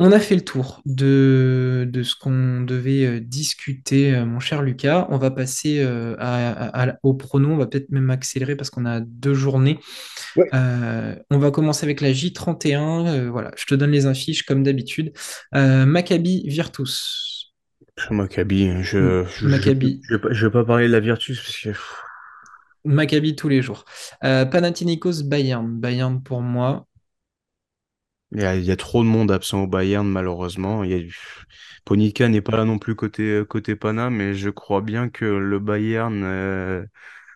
On a fait le tour de, de ce qu'on devait euh, discuter, euh, mon cher Lucas. On va passer à- à- à- au prono. On va peut-être même accélérer parce qu'on a deux journées. Ouais. Euh, on va commencer avec la J31. Euh, voilà, je te donne les affiches comme d'habitude. Euh, Maccabi Virtus. Maccabi, je, je, je, Maccabi. je vais pas, je vais pas parler de la Virtus parce que Maccabi tous les jours. Euh, Panathinaikos Bayern. Bayern pour moi. Il y a, il y a trop de monde absent au Bayern, malheureusement. Il y a, Ponica n'est pas là non plus côté, côté Pana, mais je crois bien que le Bayern euh,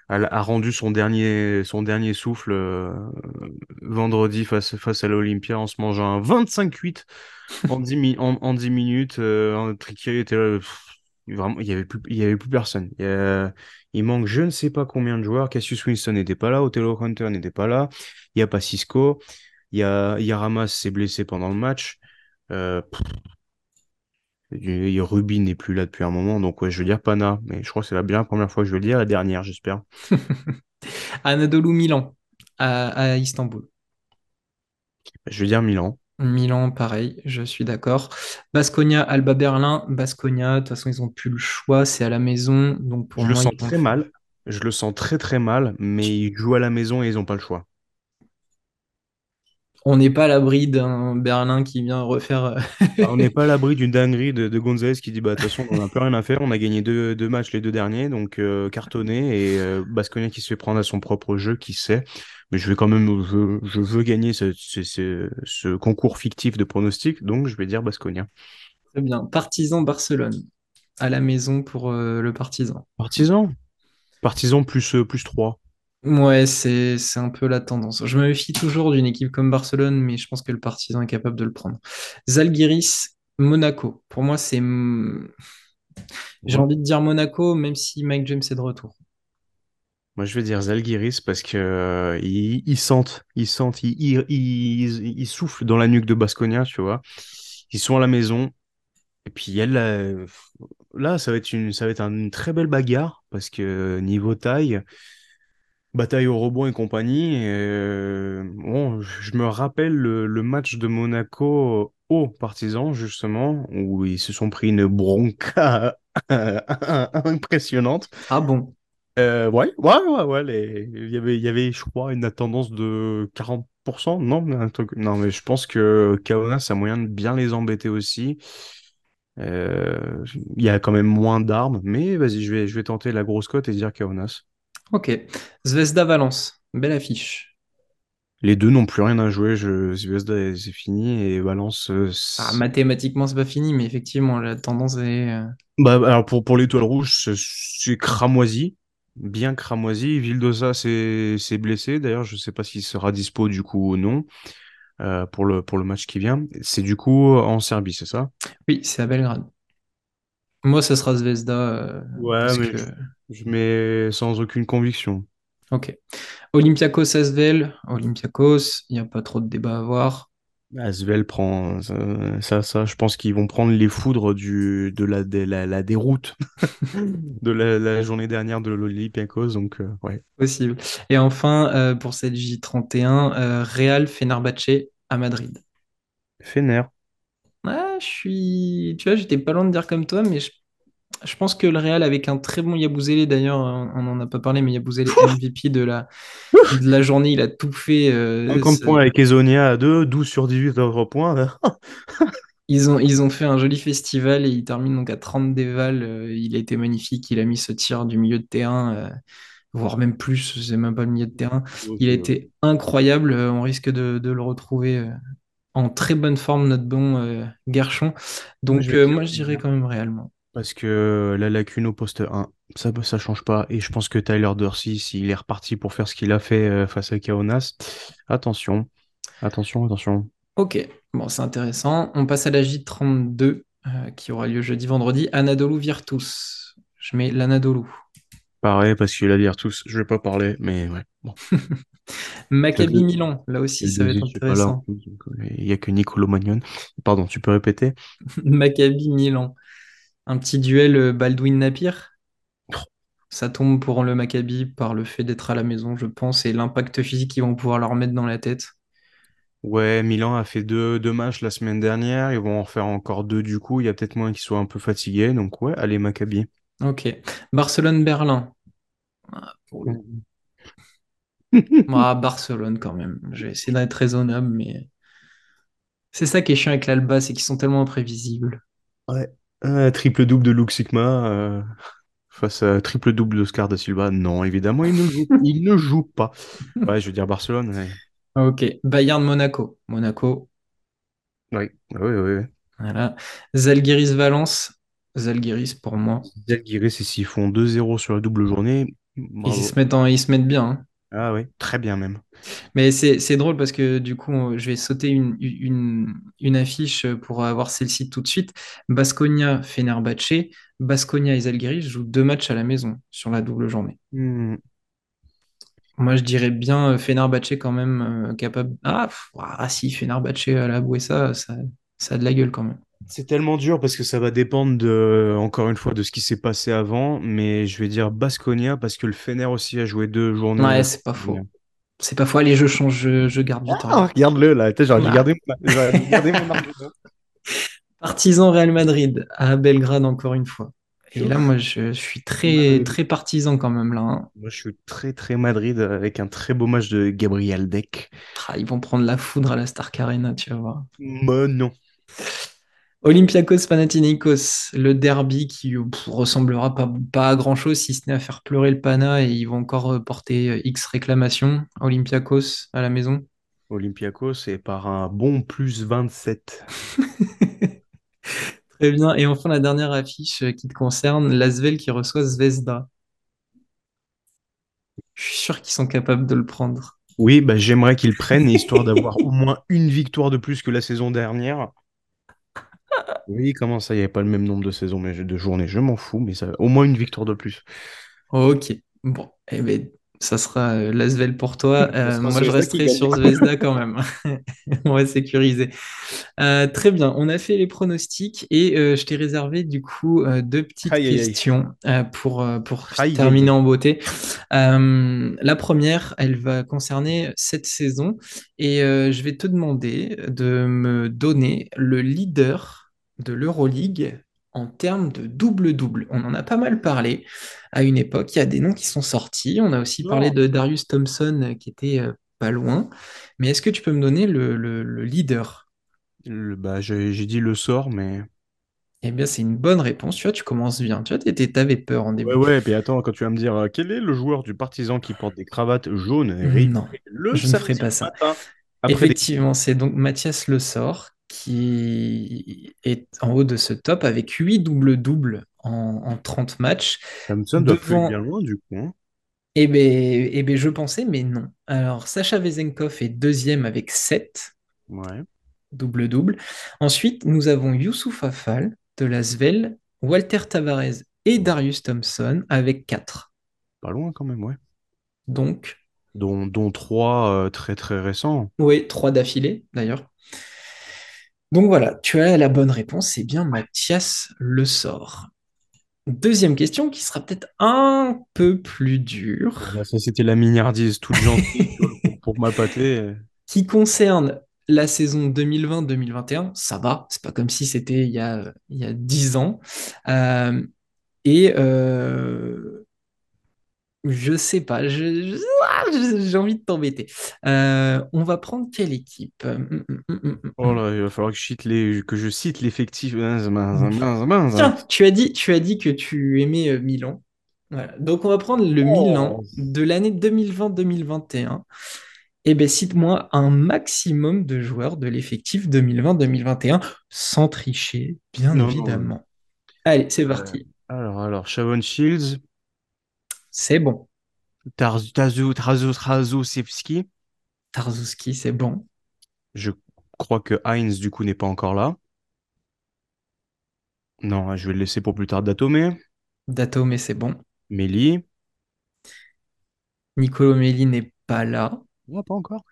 a, rendu son dernier, son dernier souffle euh, vendredi face, face à l'Olympia en se mangeant un 25-8 en 10, mi- en, en 10 minutes. Euh, était là. vraiment, il y avait plus, il y avait plus personne. Il, il manque je ne sais pas combien de joueurs. Cassius Winston n'était pas là. Othello Hunter n'était pas là. Il n'y a pas Cisco. Il y a, il y a Ramas s'est blessé pendant le match. Euh, Ruby n'est plus là depuis un moment. Donc, ouais, je veux dire Pana. Mais je crois que c'est la bien la première fois que je vais le dire. La dernière, j'espère. [LAUGHS] Anadolu Milan à, à Istanbul. Je vais dire Milan. Milan, pareil, je suis d'accord. Basconia, Alba Berlin. Basconia, de toute façon, ils n'ont plus le choix, c'est à la maison. Donc pour Je le sens ils très mal. Je le sens très très mal, mais ils jouent à la maison et ils n'ont pas le choix. On n'est pas à l'abri d'un Berlin qui vient refaire. Bah, on n'est [LAUGHS] pas à l'abri d'une dinguerie de, de Gonzalez qui dit bah, de toute façon, on n'a plus rien à faire. On a gagné deux, deux matchs les deux derniers, donc euh, cartonné. Et euh, Baskonia qui se fait prendre à son propre jeu, qui sait. Mais je vais quand même, je, je veux gagner ce, ce, ce- ce concours fictif de pronostics, donc je vais dire Baskonia. Très bien. Partizan Barcelone à la maison pour euh, le Partizan. Partisan? Partisan plus, euh, plus 3. Ouais, c'est c'est un peu la tendance. Je me méfie toujours d'une équipe comme Barcelone, mais je pense que le Partizan est capable de le prendre. Zalgiris, Monaco. Pour moi, c'est. J'ai envie de dire Monaco, même si Mike James est de retour. Moi, je vais dire Zalgiris parce que euh, ils, ils sentent, ils sentent, ils, ils, ils- ils soufflent dans la nuque de Baskonia, tu vois. Ils sont à la maison. Et puis elle, là, là, ça va être une, ça va être une très belle bagarre parce que niveau taille, bataille au rebond et compagnie. euh, bon, je me rappelle le, le match de Monaco aux Partisans justement où ils se sont pris une bronca [LAUGHS] impressionnante. Ah bon? Euh, ouais, ouais, ouais, ouais, les- il y avait, il y avait, je crois, une tendance de 40%. Non, mais un truc... non, mais je pense que Kaunas a moyen de bien les embêter aussi. Euh, il y a quand même moins d'armes, mais vas-y, je vais, je vais tenter la grosse cote et dire Kaunas. Ok. Zvezda Valence. Belle affiche. Les deux n'ont plus rien à jouer. Je... Zvezda, c'est fini et Valence. euh, Ah, mathématiquement, c'est pas fini, mais effectivement, la tendance est. euh, bah, alors pour, pour l'étoile rouge, c'est cramoisi. Bien cramoisi. Vildosa s'est blessé. D'ailleurs, je sais pas s'il sera dispo du coup ou non. euh, pour le, pour le match qui vient. C'est du coup en Serbie, c'est ça? Oui, c'est à Belgrade. Moi, ça sera Zvezda euh, Ouais, mais que. je, je mets sans aucune conviction. Ok. Olympiakos Asvel. Olympiakos, il n'y a pas trop de débat à avoir. Asvel prend ça, ça, ça, je pense qu'ils vont prendre les foudres du, de la, de la, la déroute [LAUGHS] de la, la journée dernière de l'Olympiakos. Donc, euh, ouais. Possible. Et enfin, euh, pour cette J31, euh, Real Fenerbahçe à Madrid. Fener. Ah, je suis. Tu vois, j'étais pas loin de dire comme toi, mais je, je pense que le Real, avec un très bon Yabusele, d'ailleurs, on on n'en a pas parlé, mais Yabusele MVP de la, de la journée, il a tout fait. euh, 50 ça- points avec Ezonia à 2, 12 sur 18 à 3 points. [LAUGHS] Ils ont, ils ont fait un joli festival et il termine donc à 30 déval. Euh, il a été magnifique. Il a mis ce tir du milieu de terrain, euh, voire même plus, c'est même pas le milieu de terrain. Il a été incroyable. Euh, On risque de, de le retrouver en très bonne forme, notre bon euh, Garchon. Donc, euh, moi, je dirais quand même réellement. Parce que la lacune au poste 1, ça, ça change pas. Et je pense que Tyler Dorsey, s'il est reparti pour faire ce qu'il a fait euh, face à Kaunas, attention, attention, attention. Ok, bon, c'est intéressant. On passe à la J32 euh, qui aura lieu jeudi, vendredi. Anadolu Virtus. Je mets l'Anadolu. Pareil, parce qu'il a dire tous, je vais pas parler, mais ouais. Bon. [LAUGHS] Maccabi Milan, là aussi, ça va être intéressant. Il y a que Nicolo Magnon. Pardon, tu peux répéter? [LAUGHS] Maccabi Milan. Un petit duel euh, Baldwin-Napierre. Ça tombe pour le Maccabi par le fait d'être à la maison, je pense, et l'impact physique qu'ils vont pouvoir leur mettre dans la tête. Ouais, Milan a fait deux, deux matchs la semaine dernière. Ils vont en faire encore deux du coup. Il y a peut-être moins qu'ils soient un peu fatigués. Donc ouais, allez, Maccabi. Ok. Barcelone-Berlin. Pour le- Ah, [LAUGHS] Barcelone quand même. Je vais essayer d'être raisonnable, mais c'est ça qui est chiant avec l'Alba, c'est qu'ils sont tellement imprévisibles. Ouais. Euh, triple-double de Luke Sigma euh, face à triple-double d'Oscar da Silva. Non, évidemment, il ne joue, [LAUGHS] il ne joue pas. Ouais, je veux dire Barcelone. ouais. Ok. Bayern-Monaco. Monaco. Oui, oui, oui. oui. Voilà. Zalgiris-Valence. Zalgiris pour moi. Zalgiris, et s'ils font 2-0 sur la double journée, Ils se mettent, en- ils se mettent bien. hein. Ah oui, très bien même. Mais c'est drôle parce que du coup, je vais sauter une, une, une affiche pour avoir celle-ci tout de suite. Basconia, Fenerbahçe. Basconia et Zalgiris jouent deux matchs à la maison sur la double journée. Hmm. Moi, je dirais bien euh, Fenerbahçe quand même euh, capable. Ah, pff, ah si, Fenerbahçe à la Bouessa, ça, ça a de la gueule quand même. C'est tellement dur parce que ça va dépendre de, encore une fois, de ce qui s'est passé avant, mais je vais dire Basconia parce que le Fener aussi a joué deux journées. Ouais, c'est pas faux. C'est pas faux. Allez, je change, je, je garde Victor. Ah, regarde-le là. J'aurais dû garder mon. [LAUGHS] Partisan Real Madrid à Belgrade encore une fois. Et là, moi, je, suis très, très partisan quand même là. Hein. Moi, je suis très, très Madrid avec un très beau match de Gabriel Deck. Ah, ils vont prendre la foudre à la Stark Arena, tu vas voir. Mais non. Olympiakos Panathinaikos, le derby qui ressemblera pas, pas à grand chose si ce n'est à faire pleurer le Pana et ils vont encore euh, porter euh, X réclamations. Olympiakos à la maison. Olympiakos est par un bon plus 27. [LAUGHS] Très bien. Et enfin, la dernière affiche euh, qui te concerne, Lasvel qui reçoit Zvezda. Je suis sûr qu'ils sont capables de le prendre. Oui, bah, j'aimerais qu'ils prennent, histoire d'avoir au moins une victoire de plus que la saison dernière. Oui, comment ça, il n'y avait pas le même nombre de saisons, mais de journées, je m'en fous, mais ça, au moins une victoire de plus. Ok, bon, eh ben, ça sera euh, Lasvel pour toi. [LAUGHS] Euh, moi, je resterai sur Zvezda [LAUGHS] quand même. [LAUGHS] on va sécuriser. Euh, très bien, on a fait les pronostics et je t'ai réservé du coup deux petites questions pour, pour terminer en beauté. la première, elle va concerner cette saison et je vais te demander de me donner le leader de l'Euroleague en termes de double-double. On en a pas mal parlé à une époque. Il y a des noms qui sont sortis. On a aussi parlé de Darius Thompson euh, qui était euh, pas loin. Mais est-ce que tu peux me donner le, leader? Bah, J'ai dit le sort, mais. Eh bien, c'est une bonne réponse. Tu vois, tu commences bien. Tu vois, t'avais peur en début. Ouais, ouais, et puis attends, quand tu vas me dire euh, quel est le joueur du partisan qui porte des cravates jaunes Non, je ne ferai pas ça. Effectivement, c'est donc Mathias Le Sort qui est en haut de ce top avec 8 double-double en, 30 matchs. Thompson doit devant... bien loin du coup. Hein. Eh bien, eh ben, je pensais, mais non. Alors, Sacha Vezenkov est deuxième avec 7. Ouais. Double-double. Ensuite, nous avons Youssouf Afal de Lasvel, Walter Tavares et Darius Thompson avec 4. Pas loin quand même, ouais. Donc. Dont, dont 3 euh, très très récents. Oui, 3 d'affilée d'ailleurs. Donc voilà, tu as la bonne réponse, c'est bien Mathias Le Sort. Deuxième question qui sera peut-être un peu plus dure. ça, c'était la mignardise toute gentille [LAUGHS] pour, ma m'appâter. Qui concerne la saison 2020-2021. Ça va, c'est pas comme si c'était il y a, il y a 10 ans. Euh, et euh, je sais pas, ah, j'ai envie de t'embêter. Euh, on va prendre quelle équipe? Hum, hum, hum, Oh là, il va falloir que je cite les, que je cite l'effectif. Tiens, tu as dit, tu as dit que tu aimais euh, Milan. Donc on va prendre le Milan de l'année 2020-2021. Eh bien, cite-moi un maximum de joueurs de l'effectif 2020-2021, sans tricher, bien évidemment. Allez, c'est parti. Euh, alors, alors, Shavon Shields, c'est bon. Tarzowski. Tarzowski, c'est bon. Je crois que Heinz, du coup, n'est pas encore là. Non, je vais le laisser pour plus tard. Datome. Datome, c'est bon. Méli. Nicolo Méli n'est pas là. Non, pas encore.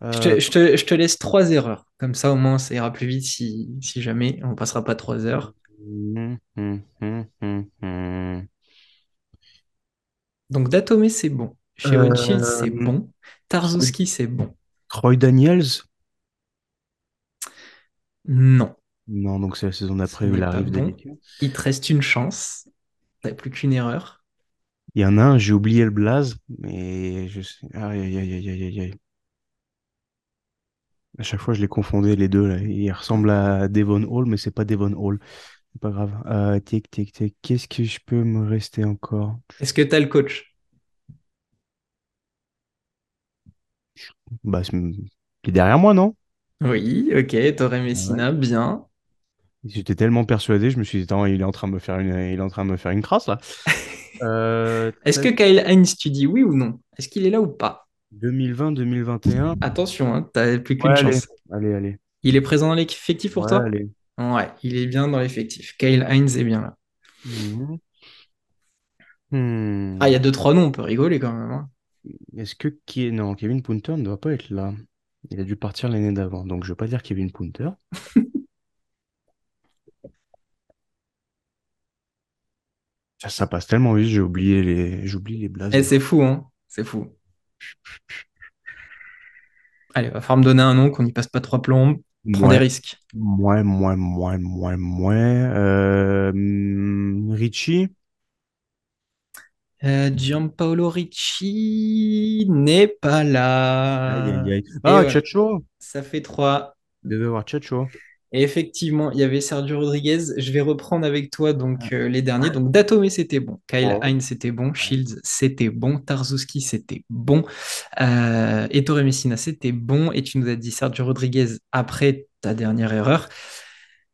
Je, te, laisse trois erreurs. Comme ça, au moins, ça ira plus vite si, jamais. On passera pas trois heures. Hum, hum, hum, donc Datome, c'est bon. Chez euh... c'est bon. Tarzowski, c'est bon. Troy Daniels? Non. Non, donc c'est la saison d'après où il arrive bon. Il te reste une chance. T'as plus qu'une erreur. Il y en a un, j'ai oublié le blaze, mais je sais. Aïe, aïe, aïe, aïe, aïe, À chaque fois, je les confondais les deux. Là. Il ressemble à Devon Hall, mais c'est pas Devon Hall. C'est pas grave. Euh, tic, tic, tic. Qu'est-ce que je peux me rester encore? Est-ce que tu as le coach? Bah, il est derrière moi, non? Oui, ok. Torre Messina, bien. J'étais tellement persuadé, je me suis dit, attends, il est en train de me faire une, il est en train de me faire une crasse là. [LAUGHS] Euh, Est-ce que Kyle Heinz, tu dis oui ou non? Est-ce qu'il est là ou pas? 2020-2021. Attention, hein, t'as plus qu'une chance. Allez, allez, Il est présent dans l'effectif pour toi? allez. Ouais, il est bien dans l'effectif. Kyle Hines est bien là. Mmh. Mmh. Ah, il y a deux, trois noms, on peut rigoler quand même. Hein. Est-ce que non, Kevin Punter ne doit pas être là Il a dû partir l'année d'avant, donc je ne veux pas dire Kevin Punter. [LAUGHS] ça, passe tellement vite, j'ai oublié les, les blagues. Eh, c'est fou, hein C'est fou. Allez, va falloir me donner un nom qu'on n'y passe pas trois plombes. Prends des Ouais, risques. moins, moins, moins, moins, moins. Euh, Richie? Euh, Gianpaolo Ricci n'est pas Aïe, aïe, là. aïe. Ah, Chacho! ça fait trois. Il devait avoir Chacho. Et effectivement, il y avait Sergio Rodriguez. Je vais reprendre avec toi donc euh, les derniers. Donc Datome, c'était bon. Kyle Oh. Hines, c'était bon. Shields, c'était bon. Tarzuski, c'était bon. Euh, Ettore Messina, c'était bon. Et tu nous as dit Sergio Rodriguez après ta dernière erreur.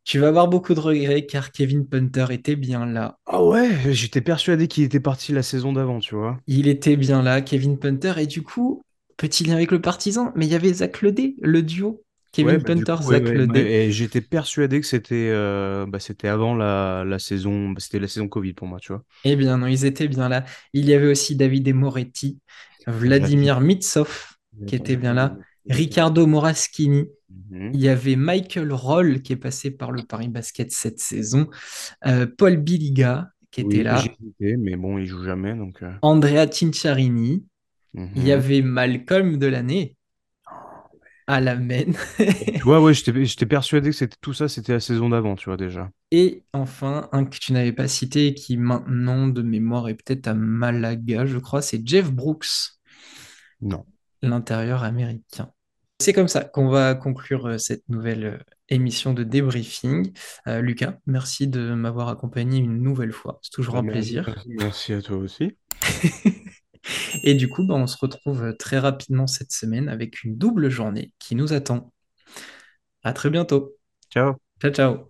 Tu vas avoir beaucoup de regrets car Kevin Punter était bien là. Ah ouais, j'étais persuadé qu'il était parti la saison d'avant, tu vois. Il était bien là, Kevin Punter. Et du coup, petit lien avec le partisan, mais il y avait Zach Ledé, le duo. Ouais, Kevin bah Punter, coup, Zach ouais, Ledé. ouais, et j'étais persuadé que c'était euh, bah, c'était avant la, la saison, bah, c'était la saison Covid pour moi, tu vois. Eh bien non, ils étaient bien là. Il y avait aussi David Moretti, J'avais Vladimir Mitsov qui était bien là, Riccardo Moraschini. Mhm. Il y avait Michael Roll qui est passé par le Paris Basket cette saison, euh, Paul Biliga qui était Oui, j'ai là, hésité, mais bon, il joue jamais, donc. euh, Andrea Cinciarini. Il y mhm. avait Malcolm Delaney à la main. Tu vois, [LAUGHS] ouais, j'étais persuadé que c'était tout ça, c'était la saison d'avant, tu vois déjà. Et enfin, un que tu n'avais pas cité et qui maintenant de mémoire est peut-être à Malaga, je crois, c'est Jeff Brooks. Non. l'intérieur américain. C'est comme ça qu'on va conclure euh, cette nouvelle euh, émission de débriefing. Euh, Lucas, merci de m'avoir accompagné une nouvelle fois. C'est toujours Bah, un merci, plaisir. merci à toi aussi. [LAUGHS] Et du coup, bah, on se retrouve très rapidement cette semaine avec une double journée qui nous attend. À très bientôt. Ciao. Ciao, ciao.